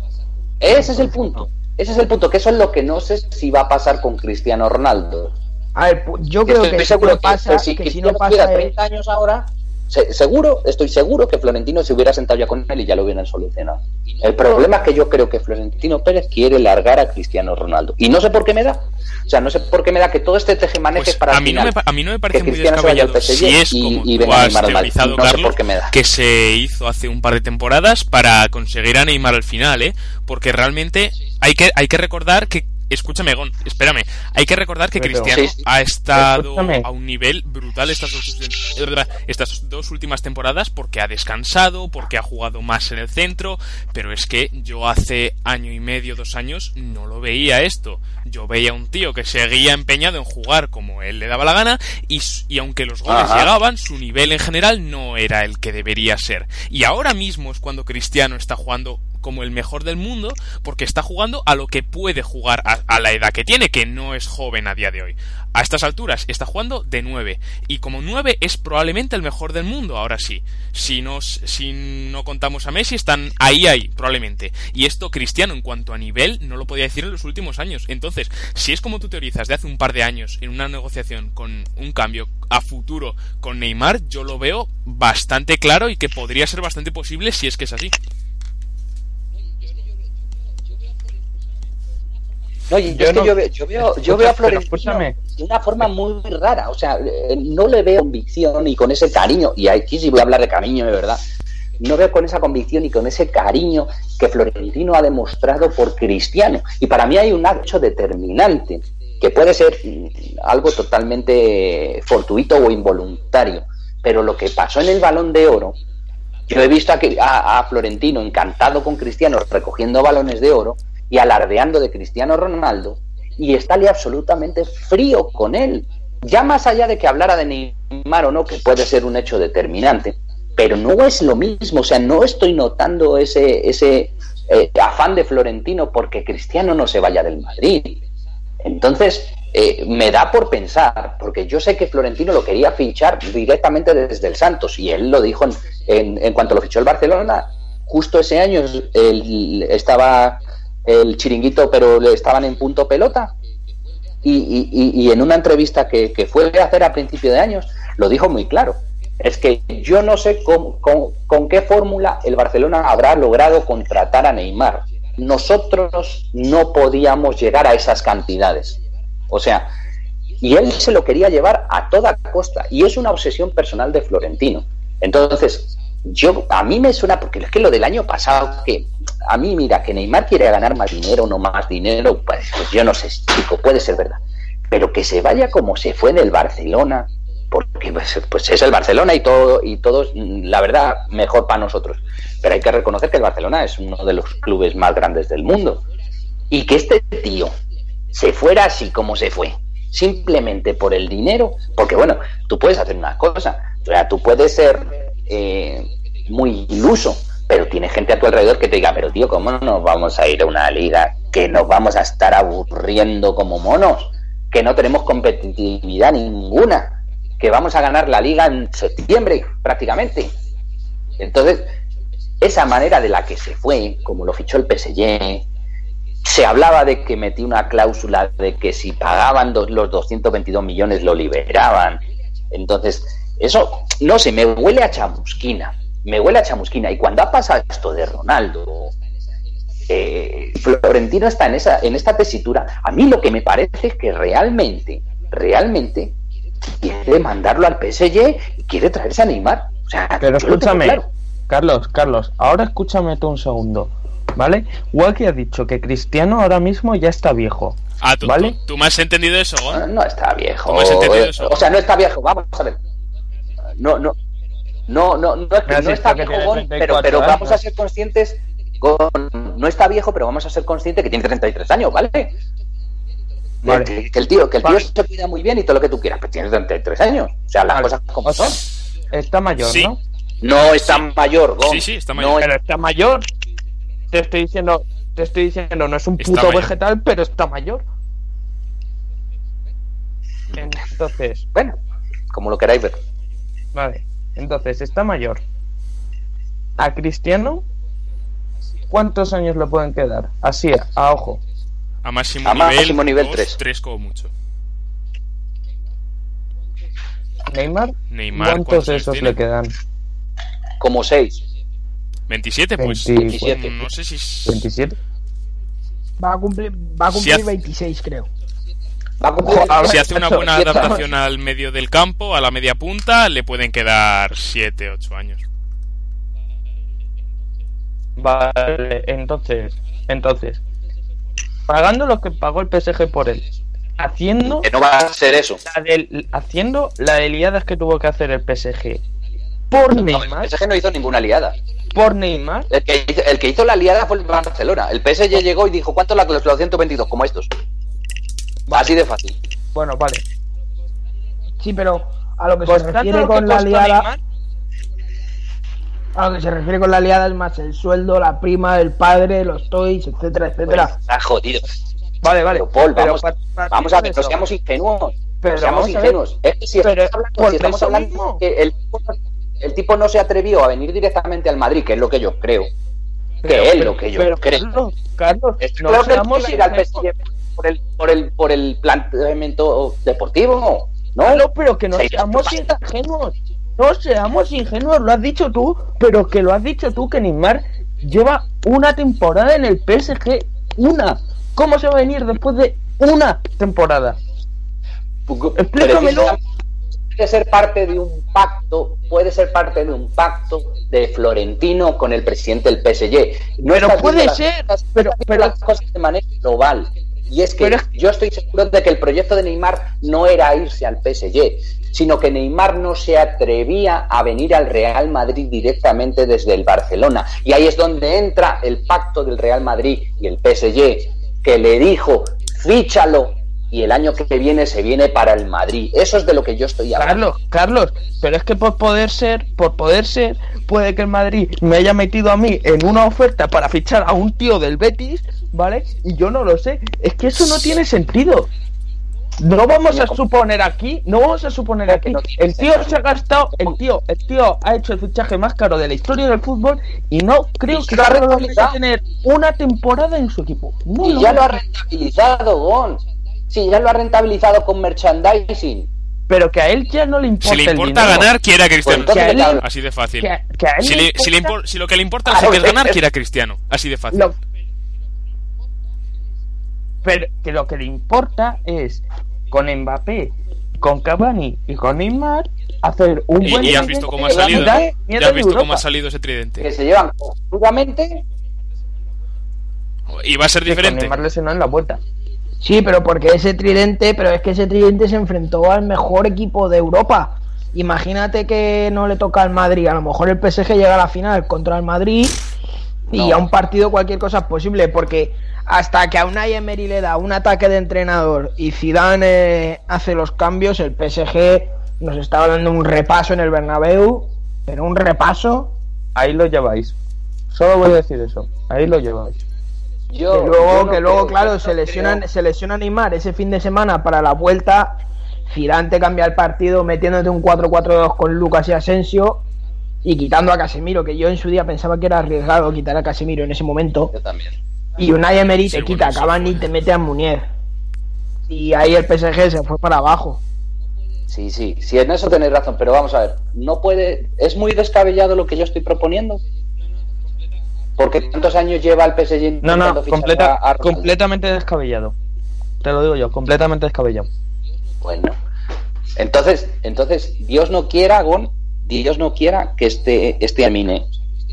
Ese es el punto. Ese es el punto, que eso es lo que no sé si va a pasar con Cristiano Ronaldo. A ver, yo creo Estoy que seguro no pasa, que, si que si no pasa tuviera es- 30 años ahora, se- seguro, estoy seguro que Florentino se hubiera sentado ya con él y ya lo hubieran solucionado. El problema es que yo creo que Florentino Pérez quiere largar a Cristiano Ronaldo. Y no sé por qué me da. O sea, no sé por qué me da que todo este tejemaneje Pues para a mí, no me, a mí no me parece que muy descabellado PSG si es y- como y tú has teorizado, No sé Carlos, por qué me da. que se hizo hace un par de temporadas para conseguir a Neymar al final, ¿eh? Porque realmente hay que, hay que recordar que Escúchame, Gon, espérame. Hay que recordar que Cristiano Sí, sí. ha estado Escúchame. a un nivel brutal estas dos, estas dos últimas temporadas porque ha descansado, porque ha jugado más en el centro, pero es que yo hace año y medio, dos años, no lo veía esto. Yo veía un tío que seguía empeñado en jugar como él le daba la gana y, y aunque los goles Ajá. llegaban, su nivel en general no era el que debería ser. Y ahora mismo es cuando Cristiano está jugando como el mejor del mundo porque está jugando a lo que puede jugar a, la edad que tiene, que no es joven a día de hoy. A estas alturas está jugando de 9 y como 9 es probablemente el mejor del mundo, ahora sí. Si no, si no contamos a Messi están ahí ahí, probablemente. Y esto Cristiano en cuanto a nivel no lo podía decir en los últimos años. Entonces, si es como tú teorizas de hace un par de años en una negociación con un cambio a futuro con Neymar, yo lo veo bastante claro y que podría ser bastante posible si es que es así. No, y Yo es que yo, veo, yo veo, yo veo a Florentino de una forma muy rara. O sea, eh, no le veo convicción y con ese cariño, y aquí sí voy a hablar de cariño de verdad. No veo con esa convicción y con ese cariño que Florentino ha demostrado por Cristiano. Y para mí hay un hecho determinante, que puede ser mm, algo totalmente fortuito o involuntario. Pero lo que pasó en el balón de oro, yo he visto a, que- a- a Florentino encantado con Cristiano recogiendo balones de oro y alardeando de Cristiano Ronaldo y estále absolutamente frío con él. Ya más allá de que hablara de Neymar o no, que puede ser un hecho determinante, pero no es lo mismo. O sea, no estoy notando ese, ese eh, afán de Florentino porque Cristiano no se vaya del Madrid. Entonces, eh, me da por pensar, porque yo sé que Florentino lo quería fichar directamente desde el Santos, y él lo dijo en, en- en cuanto lo fichó el Barcelona, justo ese año él estaba el chiringuito, pero le estaban en punto pelota. Y, y- y- en una entrevista que, que fue a hacer a principio de años, lo dijo muy claro. Es que yo no sé cómo- con, con qué fórmula el Barcelona habrá logrado contratar a Neymar. Nosotros no podíamos llegar a esas cantidades. O sea, y él se lo quería llevar a toda costa. Y es una obsesión personal de Florentino. Entonces, yo a mí me suena, porque es que lo del año pasado, que a mí, mira, que Neymar quiere ganar más dinero no más dinero, pues, pues yo no sé, chico, puede ser verdad. Pero que se vaya como se fue del Barcelona, porque pues, pues es el Barcelona y todo, y todos, la verdad, mejor para nosotros. Pero hay que reconocer que el Barcelona es uno de los clubes más grandes del mundo. Y que este tío se fuera así como se fue, simplemente por el dinero, porque bueno, tú puedes hacer una cosa, o sea, tú puedes ser eh, muy iluso, pero tiene gente a tu alrededor que te diga, pero tío, ¿cómo nos vamos a ir a una liga que nos vamos a estar aburriendo como monos? Que no tenemos competitividad ninguna, que vamos a ganar la liga en septiembre prácticamente. Entonces, esa manera de la que se fue, como lo fichó el PSG, se hablaba de que metí una cláusula de que si pagaban los 222 millones lo liberaban. Entonces, eso, no sé, me huele a chamusquina me huele a chamusquina. Y cuando ha pasado esto de Ronaldo, eh, Florentino está en, esa, en esta tesitura. A mí lo que me parece es que realmente, realmente quiere mandarlo al PSG y quiere traerse a Neymar. O sea, Pero escúchame, Carlos, Carlos, ahora escúchame tú un segundo. ¿Vale? Walkie ha dicho que Cristiano ahora mismo ya está viejo. Ah, ¿tú, ¿vale? ¿tú, me has entendido eso? No, no está viejo. ¿Cómo has entendido eso? O sea, no está viejo, vamos a ver. No, no, no, no, no, es que no está viejo, pero, pero vamos a ser conscientes, no está viejo, pero vamos a ser conscientes que tiene 33 años, ¿vale? vale. Que, el tío, que el tío se cuida muy bien y todo lo que tú quieras, pero tiene 33 años. O sea, las cosas como son. Está mayor, Sí. ¿no? No está mayor, Gon. Sí, sí, está mayor. No Pero está mayor. Te estoy diciendo, te estoy diciendo, no es un puto vegetal, pero está mayor. Entonces, Bueno, como lo queráis ver. Vale. Entonces, está mayor. A Cristiano, ¿cuántos años le pueden quedar? Así, a ojo. A máximo A nivel, máximo nivel, dos, tres. tres como mucho. Neymar, Neymar, ¿cuántos ¿cuántos de años esos tiene? le quedan? Como seis. 27, pues. 27. pues, no sé si. es- 27. Va a cumplir, va a Si cumplir hace- 26, creo. Si hace una buena adaptación al medio del campo, a la media punta, le pueden quedar 7, 8 años. Vale, entonces, entonces, pagando lo que pagó el PSG por él, haciendo Que no va a ser eso. la del, haciendo la de liadas que tuvo que hacer el PSG por No, Neymar, el PSG no hizo ninguna liada. por Neymar, El que, hizo, el que hizo la liada fue el Barcelona. El PSG llegó y dijo, ¿cuánto la cláusula 122? Como estos. Así de fácil. bueno, vale, Sí, pero a lo que se costando refiere con la costó liada, Neymar, a lo que se refiere con la liada es más el sueldo, la prima, el padre, los toys, etcétera, etcétera. Pues, está jodido. vale, vale, Pero, Paul, pero vamos, vamos a ver, no seamos ingenuos. Pero no seamos ingenuos. Es que si pero estamos hablando, si estamos eso hablando mismo. que el, tipo no- el tipo no se atrevió a venir directamente al Madrid, que es lo que yo creo. Que pero- es lo que yo pero, creo. Carlos, Carlos, no creo que seamos no ir al. PSG por el, por el, por el planteamiento deportivo, ¿no? No, pero que no Sí, seamos sí. ingenuos. No seamos ingenuos, lo has dicho tú, pero que lo has dicho tú que Neymar lleva una temporada en el PSG. Una. ¿Cómo se va a venir después de una temporada? Explícamelo. Puede ser parte de un pacto, puede ser parte de un pacto de Florentino con el presidente del PSG. No Pero puede las ser, pero- pero- las cosas de manera global. Y es que es- yo estoy seguro de que el proyecto de Neymar no era irse al PSG, sino que Neymar no se atrevía a venir al Real Madrid directamente desde el Barcelona. Y ahí es donde entra el pacto del Real Madrid y el PSG, que le dijo, fíchalo y el año que viene se viene para el Madrid. Eso es de lo que yo estoy hablando. Carlos, Carlos, pero es que por poder ser, por poder ser, puede que el Madrid me haya metido a mí en una oferta para fichar a un tío del Betis, ¿vale? Y yo no lo sé. Es que eso no tiene sentido. No vamos a suponer aquí, no vamos a suponer aquí. El tío se ha gastado, el tío, el tío ha hecho el fichaje más caro de la historia del fútbol y no creo Y que lo ha sea rentabilizado. tener una temporada en su equipo. No Y lo ya lo ha rentabilizado, Gon. Sí, ya lo ha rentabilizado con merchandising. Pero que a él ya no le importa. Si le importa ganar, quiere a Cristiano. Pues entonces, Que a él- Así de fácil. Que, a- que a él Si, le le- si le importa- impor- si lo que le importa es ganar, es- quiere a Cristiano. Así de fácil. Lo- pero que lo que le importa es con Mbappé, con Cavani y con Neymar hacer un Y, buen y has tridente visto cómo ha que salido. Ya mierda has visto cómo ha salido ese Que tridente. se llevan conjuntamente. Y va a ser Que diferente. Neymar lesionó en la vuelta. Sí, pero porque ese tridente, pero es que ese tridente se enfrentó al mejor equipo de Europa. imagínate que no le toca al Madrid, a lo mejor el PSG llega a la final contra el Madrid y No. a un partido cualquier cosa es posible, porque hasta que a Unai Emery le da un ataque de entrenador y Zidane eh, hace los cambios, el PSG nos está dando un repaso en el Bernabéu, pero un repaso Ahí lo lleváis. Solo voy a decir eso. Ahí lo lleváis. Yo, que luego, yo no que luego creo, claro, se no lesiona, creo- se lesiona Neymar ese fin de semana para la vuelta. Zidane te cambia el partido metiéndote un 4-4-2 con Lucas y Asensio y quitando a Casemiro, que yo en su día pensaba que era arriesgado quitar a Casemiro en ese momento. Yo también. Y Unai Emery te Sí, quita a bueno, sí, Cavani y te mete a Munier. Y ahí el PSG se fue para abajo. Sí, sí, sí, en eso tenéis razón, pero vamos a ver, no puede, es muy descabellado lo que yo estoy proponiendo. Porque tantos años lleva el PSG No, no, completa, a- a completamente descabellado. Te lo digo yo, completamente descabellado. Bueno, entonces, entonces Dios no quiera, Gon, Dios no quiera que este, este termine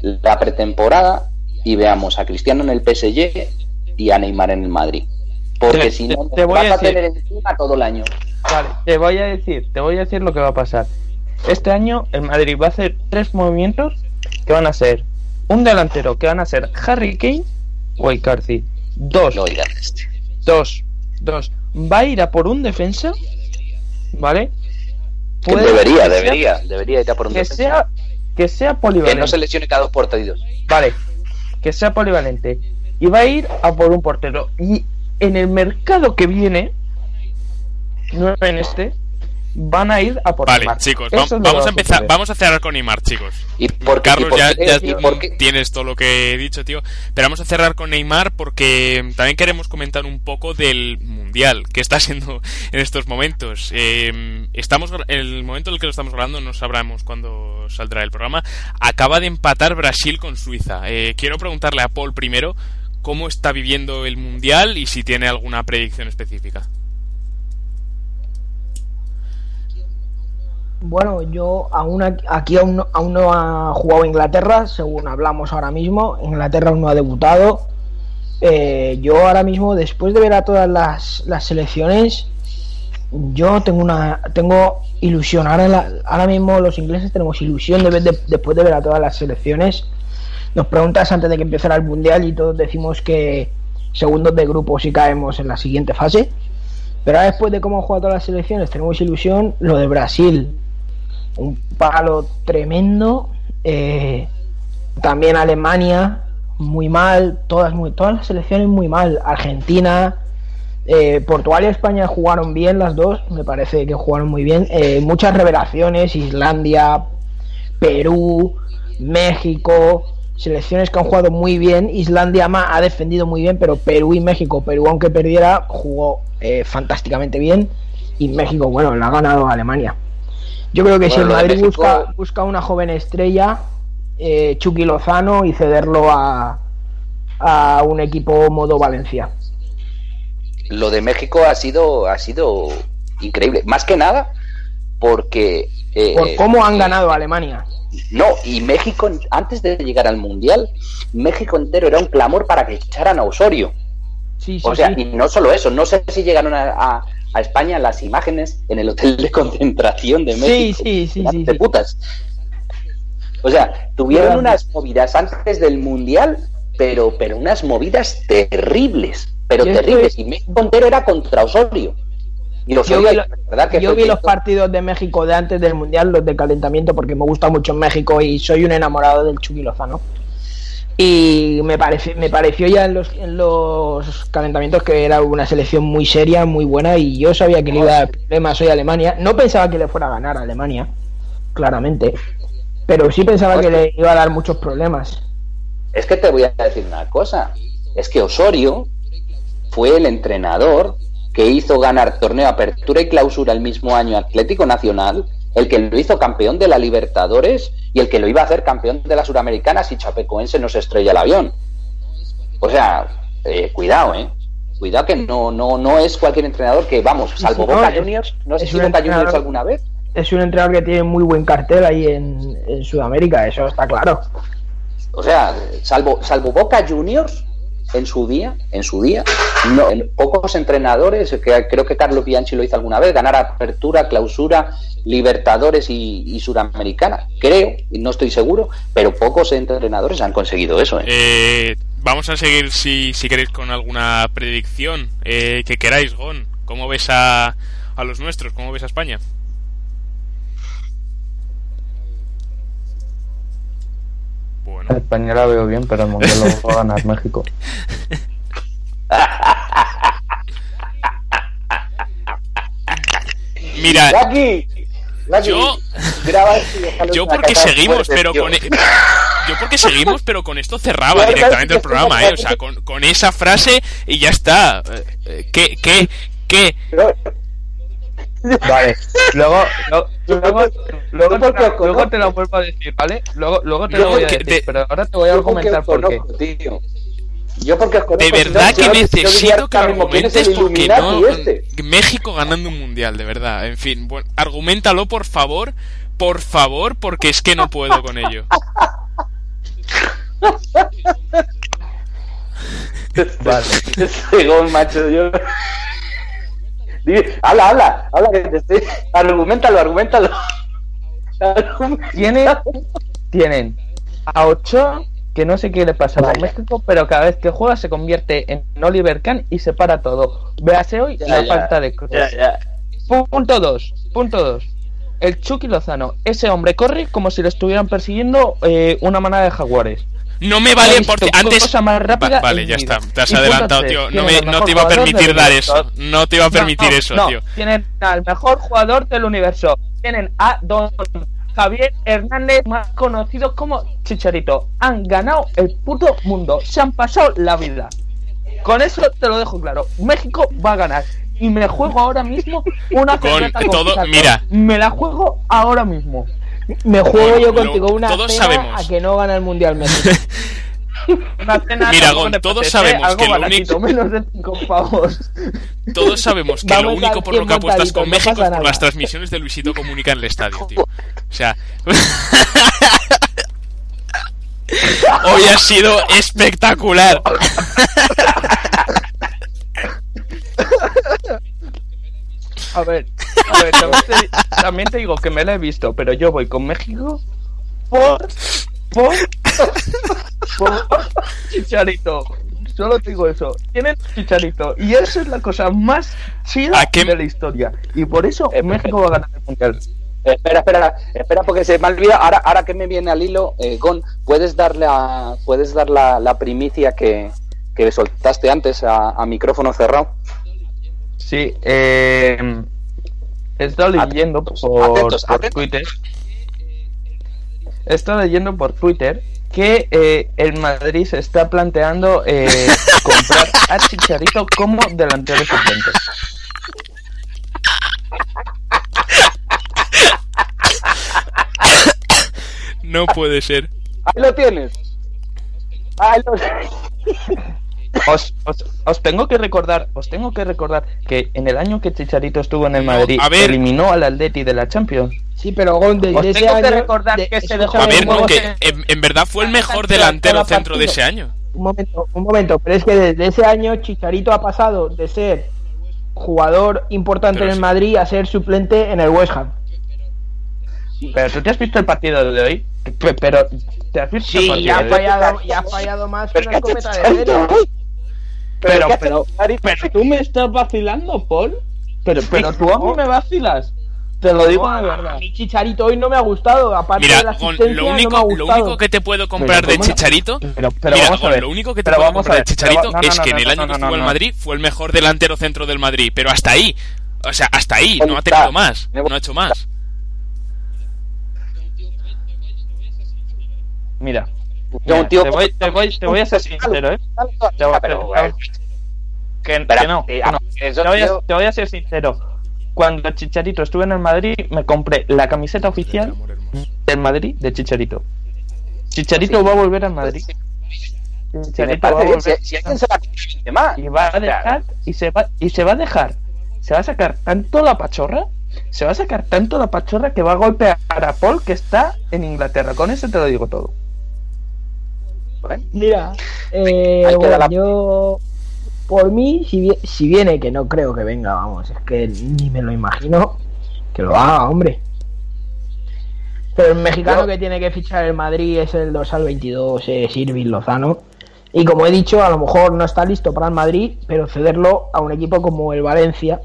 la pretemporada y veamos a Cristiano en el PSG y a Neymar en el Madrid. Porque si no, te voy vas a a, decir- tener encima todo el año. Vale, te voy a decir, te voy a decir lo que va a pasar. Este año el Madrid va a hacer tres movimientos que van a ser un delantero que van a ser Harry Kane o Icardi. Dos, No dos, dos. Va a ir a por un defensa, ¿vale? Que debería, que sea- debería, debería ir a por un Que defensa. sea, que sea que polivalente. no se lesione cada dos partidos. Vale, que sea polivalente. Y va a ir a por un portero. Y en el mercado que viene, no en este, van a ir a por Vale, Neymar. chicos, vamos va a empezar, vamos a cerrar con Neymar, chicos. ¿Y por qué? Carlos, ¿Y por ya, qué? ya ¿Y por qué? tienes todo lo que he dicho, tío. Pero vamos a cerrar con Neymar porque también queremos comentar un poco del Mundial que está siendo <laughs> en estos momentos. Eh, estamos El momento en el que lo estamos hablando, no sabremos cuándo saldrá el programa, acaba de empatar Brasil con Suiza. Eh, quiero preguntarle a Paul primero cómo está viviendo el Mundial y si tiene alguna predicción específica. Bueno, yo aún aquí, aún, no, aún no ha jugado Inglaterra, según hablamos ahora mismo. Inglaterra aún no ha debutado. Eh, yo ahora mismo, después de ver a todas las, las selecciones, yo tengo una tengo ilusión. Ahora, la- ahora mismo los ingleses tenemos ilusión de ver, de- después de ver a todas las selecciones. Nos preguntas antes de que empezara el mundial y todos decimos que segundos de grupo si caemos en la siguiente fase. Pero ahora después de cómo han jugado todas las selecciones, tenemos ilusión. Lo de Brasil, un palo tremendo. Eh, también Alemania, muy mal. Todas, todas las selecciones muy mal. Argentina, eh, Portugal y España jugaron bien las dos. Me parece que jugaron muy bien. Eh, muchas revelaciones. Islandia, Perú, México. Selecciones que han jugado muy bien. Islandia ma- ha defendido muy bien, pero Perú y México, Perú aunque perdiera, jugó fantásticamente bien. Y México, bueno, la ha ganado Alemania. Yo creo que si el Bueno, lo de Madrid México- busca, busca una joven estrella, eh, Chucky Lozano, y cederlo a, a un equipo modo Valencia. Lo de México ha sido, ha sido increíble. Más que nada porque... eh, Por cómo han eh, ganado a Alemania. No, y México, antes de llegar al Mundial, México entero era un clamor para que echaran a Osorio. Sí, sí, O sea, sí. y no solo eso, no sé si llegaron a, a- a España las imágenes en el hotel de concentración de México. sí, sí, sí, de sí. putas. O sea, tuvieron unas movidas antes del Mundial, pero, pero unas movidas terribles, pero Yo estoy- terribles. Y México entero era contra Osorio. Y Yo Osorio, vi, verdad que yo vi los partidos de México de antes del Mundial, los de calentamiento, porque me gusta mucho México y soy un enamorado del Chucky Lozano. Y me, parece, me pareció ya en los, en los calentamientos que era una selección muy seria, muy buena, y yo sabía que le iba a dar problemas hoy a Alemania. No pensaba que le fuera a ganar a Alemania, claramente, pero sí pensaba que le iba a dar muchos problemas. Es que te voy a decir una cosa. Es que Osorio fue el entrenador que hizo ganar torneo apertura y clausura el mismo año Atlético Nacional, el que lo hizo campeón de la Libertadores y el que lo iba a hacer campeón de la Suramericana si Chapecoense no se estrella el avión. O sea, eh, cuidado, eh. Cuidado que no, no, no es cualquier entrenador que, vamos, salvo no, Boca Juniors, no sé si Boca Juniors alguna vez. Es un entrenador que tiene muy buen cartel ahí en, en Sudamérica, eso está claro. O sea, salvo, salvo Boca Juniors, en su día, en su día, no, pocos entrenadores, que creo que Carlos Bianchi lo hizo alguna vez, ganar apertura, clausura, Libertadores y, Suramericana. Creo, y no estoy seguro, pero pocos entrenadores han conseguido eso. ¿eh? Eh, vamos a seguir, si, si queréis, con alguna predicción eh, que queráis, Gon. ¿Cómo ves a, a los nuestros? ¿Cómo ves a España? Bueno. España la veo bien, pero el mundial lo va a ganar México. Mira, yo, yo porque seguimos, pero con yo porque seguimos, pero con esto cerraba <laughs> directamente el programa, eh, o sea, con, con esa frase y ya está. Eh, ¿Qué, qué, qué? Vale, luego, luego, luego, luego, te, lo vuelvo a decir, ¿vale? Luego, luego te lo voy a decir, pero ahora te voy a argumentar por qué. Yo porque os de verdad que necesito que argumentes porque no este. México ganando un mundial, de verdad. En fin, bueno, argumentalo por favor, por favor, porque es que no puedo con ello. vale. Según macho, yo habla, habla, habla que te estoy. Argumentalo, argumentalo. Tienen, tienen a 8 que no sé qué le pasa a México, pero cada vez que juega se convierte en Oliver Kahn y se para todo. Véase hoy la falta de cruz. Punto 2, punto 2. El Chucky Lozano, ese hombre corre como si le estuvieran persiguiendo eh, una manada de jaguares. No me vale porque antes. Más rápida vale, ya está. Te has adelantado, tío. No, me, no te iba a permitir dar eso. No te iba a permitir eso, tío. Tienen al mejor jugador del universo. Tienen a Don Javier Hernández, más conocido como Chicharito. Han ganado el puto mundo. Se han pasado la vida. Con eso te lo dejo claro. México va a ganar. Y me juego ahora mismo una con todo. Mira, me la juego ahora mismo. Me juego yo contigo una todos sabemos. a que no gana el mundial México. <laughs> Mira, Gon, <laughs> todos sabemos que lo único. Menos de cinco pavos. Todos sabemos que lo único por lo que apuestas con México es por las transmisiones de Luisito Comunica en el estadio, tío. O sea. <laughs> Hoy ha sido espectacular. A ver, a ver, también te, digo que me la he visto, pero yo voy con México por. por. por. Chicharito. Solo te digo eso. Tienen Chicharito. Y eso es la cosa más chida de la historia. Y por eso eh, México va a ganar el mundial. Espera, espera, espera, porque se me olvida. Ahora, ahora que me viene al hilo, eh, Gon, ¿puedes, darle a, ¿puedes dar la, la primicia que, que soltaste antes a, a micrófono cerrado? Sí, eh, he estado leyendo por, Twitter. He estado leyendo por Twitter que eh, el Madrid se está planteando eh, <laughs> comprar a Chicharito como delantero suplente. No puede ser. Ahí lo tienes. Ahí lo <laughs> os, os, tengo que recordar, os tengo que recordar que en el año que Chicharito estuvo en el Madrid eliminó al Atleti de la Champions. Sí, pero Gonde, os tengo que recordar que se dejó A ver, no, que en, verdad fue el mejor delantero centro de ese año. Un momento, un momento, pero es que desde ese año Chicharito ha pasado de ser jugador importante en el Madrid a ser suplente en el West Ham. Pero tú te has visto el partido de hoy, pero te has visto sí, ya ha fallado, ya ha fallado más que una escopeta de pero, pero, pero, tú me estás vacilando, Paul. Pero, pero tú a mí me vacilas. Te lo digo de verdad. Mi chicharito hoy no me ha gustado. Aparte Mira, de la lo único, no me ha lo único que te puedo comprar de Chicharito. Pero, pero Mira, vamos a ver. lo único que te puedo comprar de Chicharito es que en el año que estuvo en Madrid fue el mejor delantero centro del Madrid. Pero hasta ahí. O sea, hasta ahí. No ha tenido más. No ha hecho más. Mira, te, voy, te, voy, te, voy, a ser sincero, ¿eh? Que, que, no, que no. Te, voy a, te voy a ser sincero. Cuando Chicharito estuve en el Madrid, me compré la camiseta oficial del Madrid de Chicharito. Chicharito va a volver al Madrid. Chicharito va a volver. Si, alguien se va y va a dejar y se va y se va a dejar. Se va a sacar tanto la pachorra se va a sacar tanto la pachorra que va a golpear a Paul que está en Inglaterra. Con eso te lo digo todo. Bueno, Mira, eh, bueno, la- yo, por mí, si, vie- si viene, que no creo que venga, vamos, es que ni me lo imagino, que lo haga, hombre. Pero el mexicano que tiene que fichar el Madrid es el dorsal 22, es Irving Lozano. Y como he dicho, a lo mejor no está listo para el Madrid, pero cederlo a un equipo como el Valencia,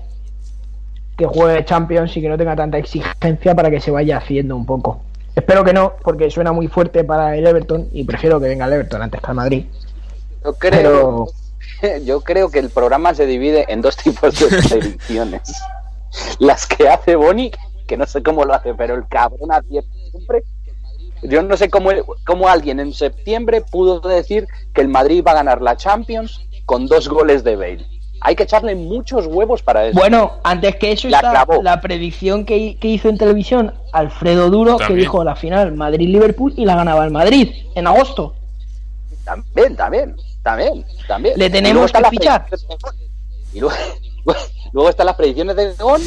que juegue Champions y que no tenga tanta exigencia para que se vaya haciendo un poco. Espero que no, porque suena muy fuerte para el Everton y prefiero que venga el Everton antes que el Madrid. yo creo, <laughs> yo creo que el programa se divide en dos tipos de <laughs> predicciones. Las que hace Boni, que no sé cómo lo hace, pero el cabrón acierta siempre. Yo no sé cómo, cómo alguien en septiembre pudo decir que el Madrid va a ganar la Champions con dos goles de Bale. Hay que echarle muchos huevos para eso. Bueno, antes que eso La está clavó. la predicción que, que hizo en televisión Alfredo Duro, que dijo la final Madrid-Liverpool y la ganaba el Madrid en agosto. También, también, también, también. Le tenemos que fichar. Y luego, <laughs> luego están las predicciones de Gon,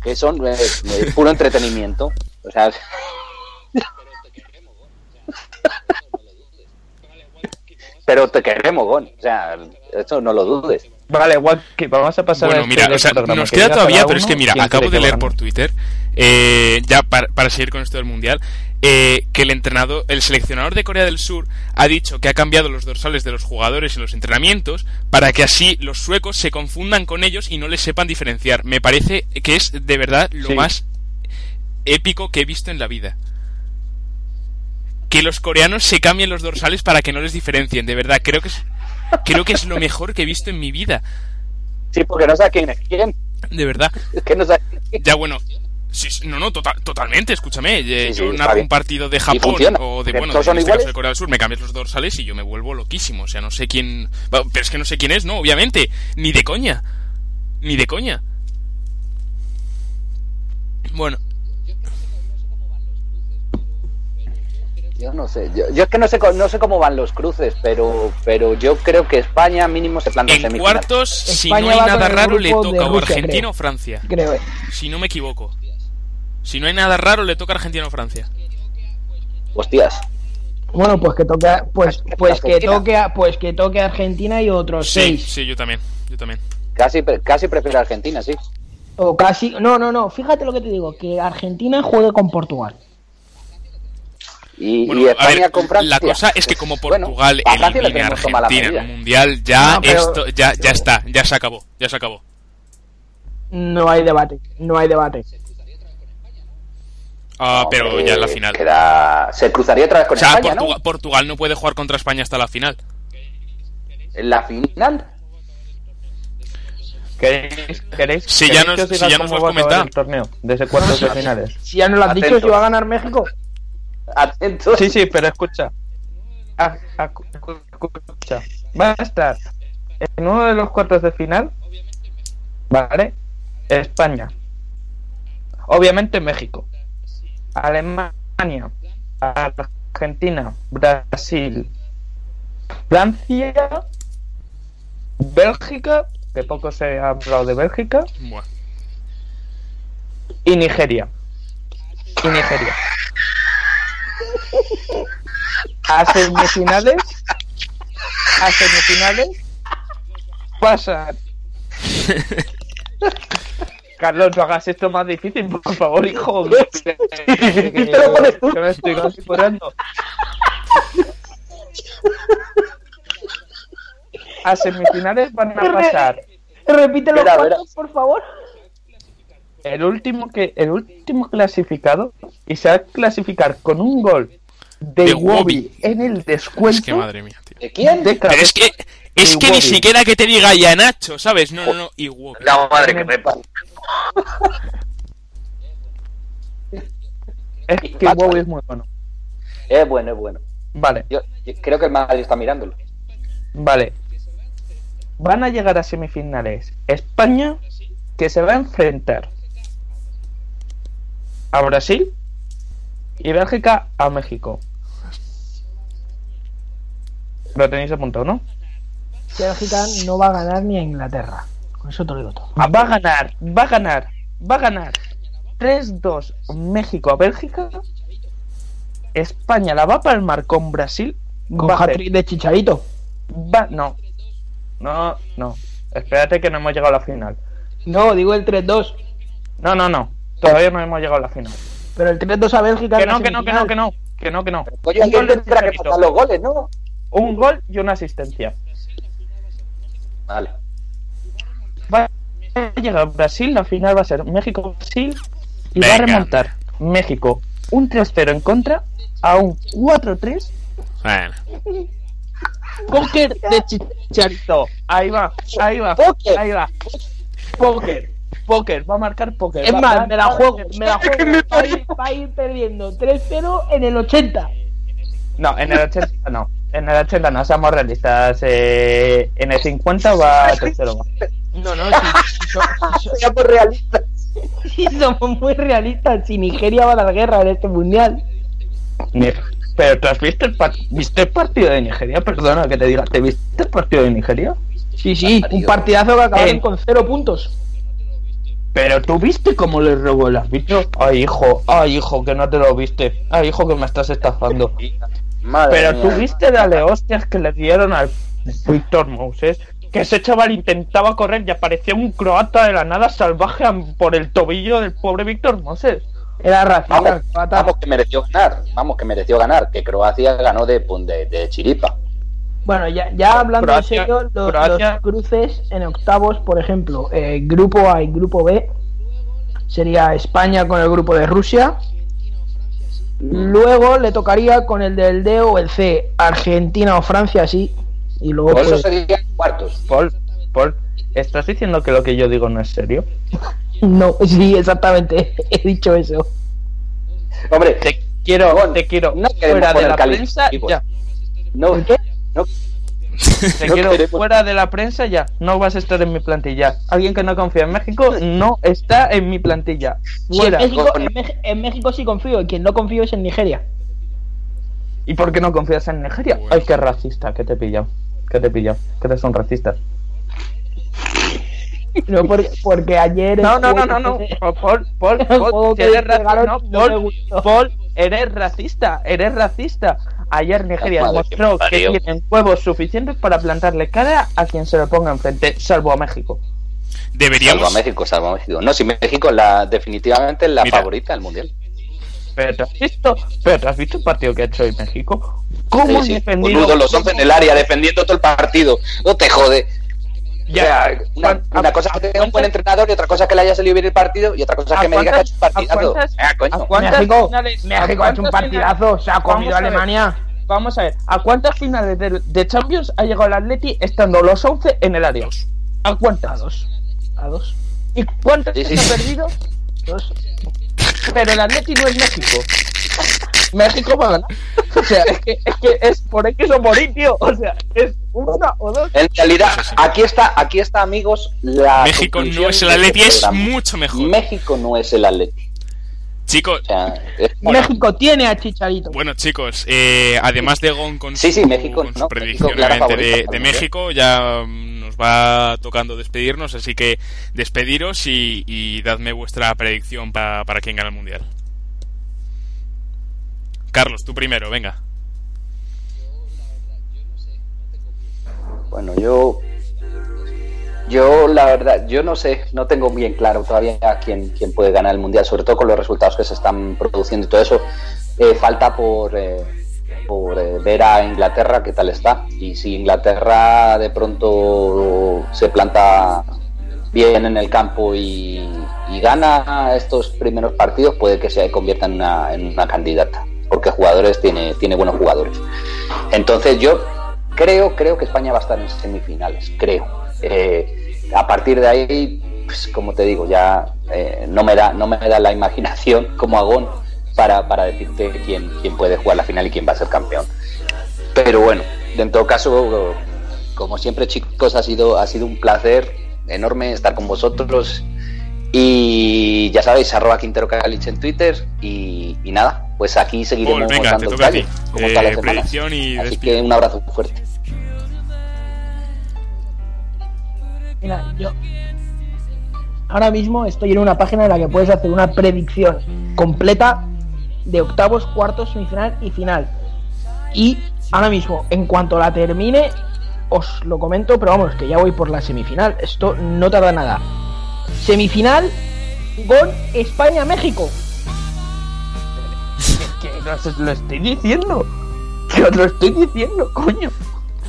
que son eh, eh, puro entretenimiento. O sea, <laughs> pero te queremos, Gon. O sea, eso no lo dudes. Vale, Waki, vamos a pasar Bueno, a mira, o sea, nos que queda todavía, pero es que mira, acabo de que leer por. Twitter, eh, ya para, para seguir con esto del mundial, eh, que el entrenador, el seleccionador de Corea del Sur ha dicho que ha cambiado los dorsales de los jugadores en los entrenamientos para que así los suecos se confundan con ellos y no les sepan diferenciar. Me parece que es de verdad lo Sí. más épico que he visto en la vida. Que los coreanos se cambien los dorsales para que no les diferencien, de verdad, creo que es, creo que es lo mejor que he visto en mi vida, Sí, porque no sabe quién es quién. de verdad. Es que no es. Ya bueno, sí, sí, no, no, tota- totalmente, escúchame. eh, Sí, sí, yo narro bien. un partido de Japón o de, bueno, son este caso de Corea del Sur, me cambias los dorsales y yo me vuelvo loquísimo. O sea, no sé quién... Pero es que no sé quién es, ¿no? Obviamente. Ni de coña. Ni de coña. Bueno, Yo no sé. Yo, yo es que no sé, co- no sé cómo van los cruces, pero, pero yo creo que España mínimo se planta en semifinal. cuartos, si España no hay va nada raro, le toca o Argentina creo. o Francia. Creo. eh. Si no me equivoco. Si no hay nada raro, le toca Argentina o Francia. Hostias. Bueno, pues que toque, pues, pues que Argentina. toque, a- pues que toque a Argentina y otros Sí, seis sí, yo también. Yo también. Casi, casi prefiero a Argentina, sí. o casi. No, no, no. Fíjate lo que te digo, que Argentina juegue con Portugal. Y, Bueno, y a España ver, con Francia. la cosa es que como Bueno, Portugal a Francia le elimine a tenemos toda la Argentina en el Mundial, ya No, pero- esto ya, ya está, ya se acabó, ya se acabó. No hay debate, no hay debate. Ah, pero Hombre, ya en la final. queda- Se cruzaría otra vez con O sea, España, Portugal, ¿no? Portugal no puede jugar contra España hasta la final. En la final. ¿Queréis, queréis, Si queréis ya nos- que os si ya nos lo has va a acabar comentado. el torneo de ese cuartos de <laughs> finales? Si ya nos lo has dicho, si va a ganar México. Atentos. Sí, sí, pero escucha. Ah, ah, escucha. Va a estar en uno de los cuartos de final, ¿vale? España. Obviamente México. Alemania. Argentina. Brasil. Francia. Bélgica, que poco se ha hablado de Bélgica. Buah. Y Nigeria. Y Nigeria. A semifinales. A semifinales. Pasan. <laughs> Carlos, no hagas esto más difícil, por favor, hijo. Que, que- que- Te lo pones tú. que me estoy configurando. A semifinales van a pasar Repite los verá. por favor. el último que el último clasificado y se va a clasificar con un gol de, De Iwobi. en el descuento Es que madre mía, tío. ¿De quién? de Pero es que, es que ni siquiera que te diga ya Nacho, ¿sabes? No, no, no, igual. La madre que me pasa. es que Iwobi es muy bueno Es bueno, es bueno. vale Yo, yo creo que el Madrid está mirándolo. vale van a llegar a semifinales España que se va a enfrentar a Brasil y Bélgica a México lo tenéis apuntado ¿no? Bélgica no va a ganar ni a Inglaterra. Con eso te lo digo todo. Va a ganar, va a ganar, va a ganar 3-2 México a Bélgica. España la va a palmar con Brasil Con Va de Chicharito. Va, no. No, no. Espérate que no hemos llegado a la final. No, digo el 3-2. No, no, no. Todavía no hemos llegado a la final. Pero el 3-2 a Bélgica. Que no, que no, que no, que no. Que no, que no. Coño, tendrá que pasar los goles, ¿no? Un gol y una asistencia. Vale. Va a llegar Brasil, la final va a ser México-Brasil y va a Venga. remontar México un 3-0 en contra a un 4-3 Bueno, Póker de Chicharito. Ahí va, ahí va, Póker. ahí va. Póker, póker, va a marcar póker. Es Va- más, me la juego, me la juego. <laughs> Me Va a ir, va a ir perdiendo 3-0 en el 80. No, en el 80 no. En el 80 <laughs> no, <laughs> seamos realistas. eh, en el 50 va 3-0. va. No, no, si, si so- si so- Seamos realistas. si somos muy realistas, si Nigeria va a dar guerra en este mundial. Pero tú has visto el, par- viste el partido de Nigeria, perdona que te diga, ¿te viste el partido de Nigeria? Sí, sí, un partidazo que acabaron Eh. con cero puntos. Pero tú viste cómo le robó el árbitro. Ay, hijo, ay, hijo, que no te lo viste. Ay, hijo, que me estás estafando. Madre Pero mía. tú viste dale hostias que le dieron al Víctor Moses. Que ese chaval intentaba correr y aparecía un croata de la nada salvaje por el tobillo del pobre Víctor Moses. Era racista. Vamos, el croata. vamos que mereció ganar, vamos que mereció ganar, que Croacia ganó de, de, de chiripa. Bueno, ya, ya hablando Croacia- en serio, los, los cruces en octavos, por ejemplo, eh, grupo A y grupo B, sería España con el grupo de Rusia. Luego le tocaría con el del D o el C, Argentina o Francia, sí. Y luego Por eso pues, serían cuartos. Paul, Paul, ¿estás diciendo que lo que yo digo no es serio? no, <laughs> sí, exactamente, he dicho eso. Hombre, Te quiero, Bueno, te quiero no queremos fuera de poner la prensa calificativos. ya. no, no, <laughs> Te No quiero queremos- fuera de la prensa ya. No vas a estar en mi plantilla. Alguien que no confía en México no está en mi plantilla. Sí, en. México, en, México sí confío, en quien no confío es en Nigeria. ¿Y por qué no confías en Nigeria? Bueno. Ay, qué racista, que te pilla. Que te pilla. Que eres un racista. No, porque, porque ayer. No, no, no, no, no. que- Paul, Paul, <laughs> Paul, si eres racista. No, Paul. Paul, eres racista. Eres racista. Ayer Nigeria demostró que tienen huevos suficientes para plantarle cara a quien se lo ponga enfrente, salvo a México. salvo deberíamos. a México, salvo a México. No, si México es la, definitivamente es la Mira. favorita del mundial. Pero ¿te has visto, pero ¿te has visto el partido que ha hecho hoy México? ¿Cómo Sí, han sí, defendido? boludo, los 11 en el área defendiendo todo el partido. No te jode. Ya. O sea, una, ¿A- una cosa es que tenga un buen entrenador y otra cosa es que le haya salido bien el partido y otra cosa es ¿A que me diga que ha hecho un a partidazo. cuántas- Ah, coño. a cuántas México, finales- a México ha hecho un partidazo, se ha comido a a ver. Alemania. Vamos a ver, ¿a cuántas finales de, de Champions ha llegado el Atleti estando los 11 en el área? ¿A A cuántas? dos. A dos. ¿Y cuántas Sí, sí. ha perdido? Dos. Pero el Atleti no es México. México va a ganar. O sea, es que es, que es por X o por Y, tío. O sea, es una o dos. En realidad, aquí está, aquí está, amigos, la México no es el este Atleti, es mucho mejor. México no es el Atleti. Chicos, O sea, es- México tiene a Chicharito. Bueno, chicos, eh, además de Gon con Sí, su, sí, México, con su ¿no? predicción México, de, ¿eh? México, ya mm, nos va tocando despedirnos, así que despediros y, y dadme vuestra predicción pa- para quien gana el Mundial. Carlos, tú primero, venga. Bueno, yo. Yo, la verdad, yo no sé, no tengo bien claro todavía quién, quién puede ganar el mundial, sobre todo con los resultados que se están produciendo y todo eso. Eh, falta por, eh, por eh, ver a Inglaterra qué tal está. Y si Inglaterra de pronto se planta bien en el campo y, gana estos primeros partidos, puede que se convierta en una candidata, porque jugadores tiene, tiene buenos jugadores. Entonces yo creo, creo que España va a estar en semifinales, creo. Eh, a partir de ahí, pues, como te digo, ya eh, no me da, no me da la imaginación <laughs> como Agón para, para decirte quién, quién puede jugar la final y quién va a ser campeón. Pero bueno, en todo caso, como siempre, chicos, ha sido, ha sido un placer enorme estar con vosotros. Y ya sabéis, arroba Quintero Calich en Twitter. Y, y nada, pues aquí seguiremos Paul, venga, te dando a ti. como Eh, todas las semanas. predicción y Así despide. que un abrazo fuerte. Mira, yo ahora mismo estoy en una página en la que puedes hacer una predicción completa de octavos, cuartos, semifinal y final. Y ahora mismo, en cuanto la termine, os lo comento, pero vamos, que ya voy por la semifinal. Esto no tarda nada. Semifinal, gol España-México. Que no os lo estoy diciendo. Que os lo estoy diciendo, coño.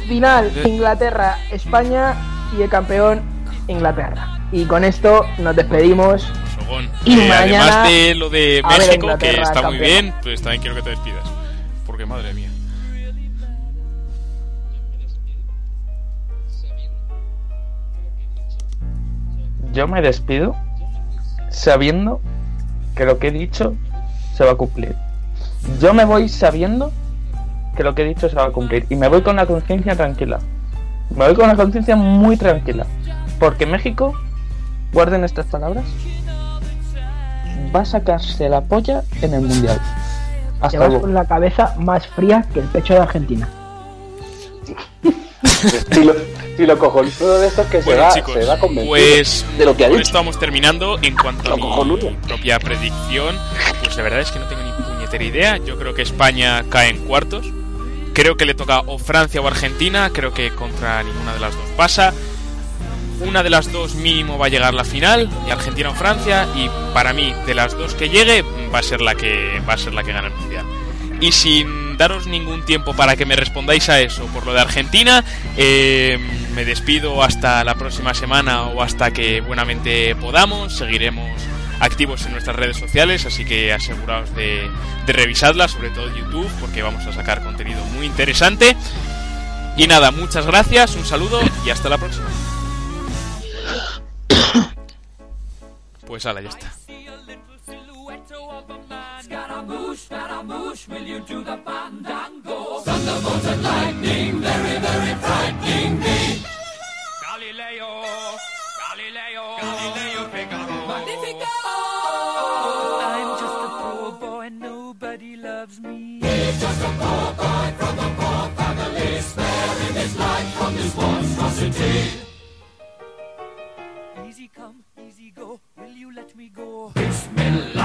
Final, Inglaterra, España y el campeón, Inglaterra. Y con esto nos despedimos. Y Eh, mañana además de lo de México, que está muy campeona. bien, pues también quiero que te despidas. Porque madre mía. Yo me despido sabiendo que lo que he dicho se va a cumplir. Yo me voy sabiendo que lo que he dicho se va a cumplir. Y me voy con la conciencia tranquila. Me voy con la conciencia muy tranquila. Porque México, guarden estas palabras, va a sacarse la polla en el mundial. Te Hasta vas luego. con la cabeza más fría que el pecho de Argentina. <laughs> Estilo, estilo cojonudo de estos que se va, chicos, se va pues de lo que ha dicho. vamos terminando. En cuanto a mi cojonudo. propia predicción, pues la verdad es que no tengo ni puñetera idea. Yo creo que España cae en cuartos. Creo que le toca o Francia o Argentina. Creo que contra ninguna de las dos pasa. Una de las dos mínimo va a llegar la final, y Argentina o Francia, y para mí de las dos que llegue va a ser la que va a ser la que gana el mundial. Y sin daros ningún tiempo para que me respondáis a eso por lo de Argentina, eh, me despido hasta la próxima semana o hasta que buenamente podamos. Seguiremos activos en nuestras redes sociales, así que aseguraos de, de revisarlas, sobre todo YouTube, porque vamos a sacar contenido muy interesante. Y nada, muchas gracias, un saludo y hasta la próxima. <coughs> Pues ala, ya está. Galileo, Galileo, Galileo Figaro. Magnifico! I'm just a poor boy, nobody loves me. He's just a poor boy from a poor family, sparing his life from this monstrosity. Easy come, easy go, will you let me go? Bismillah.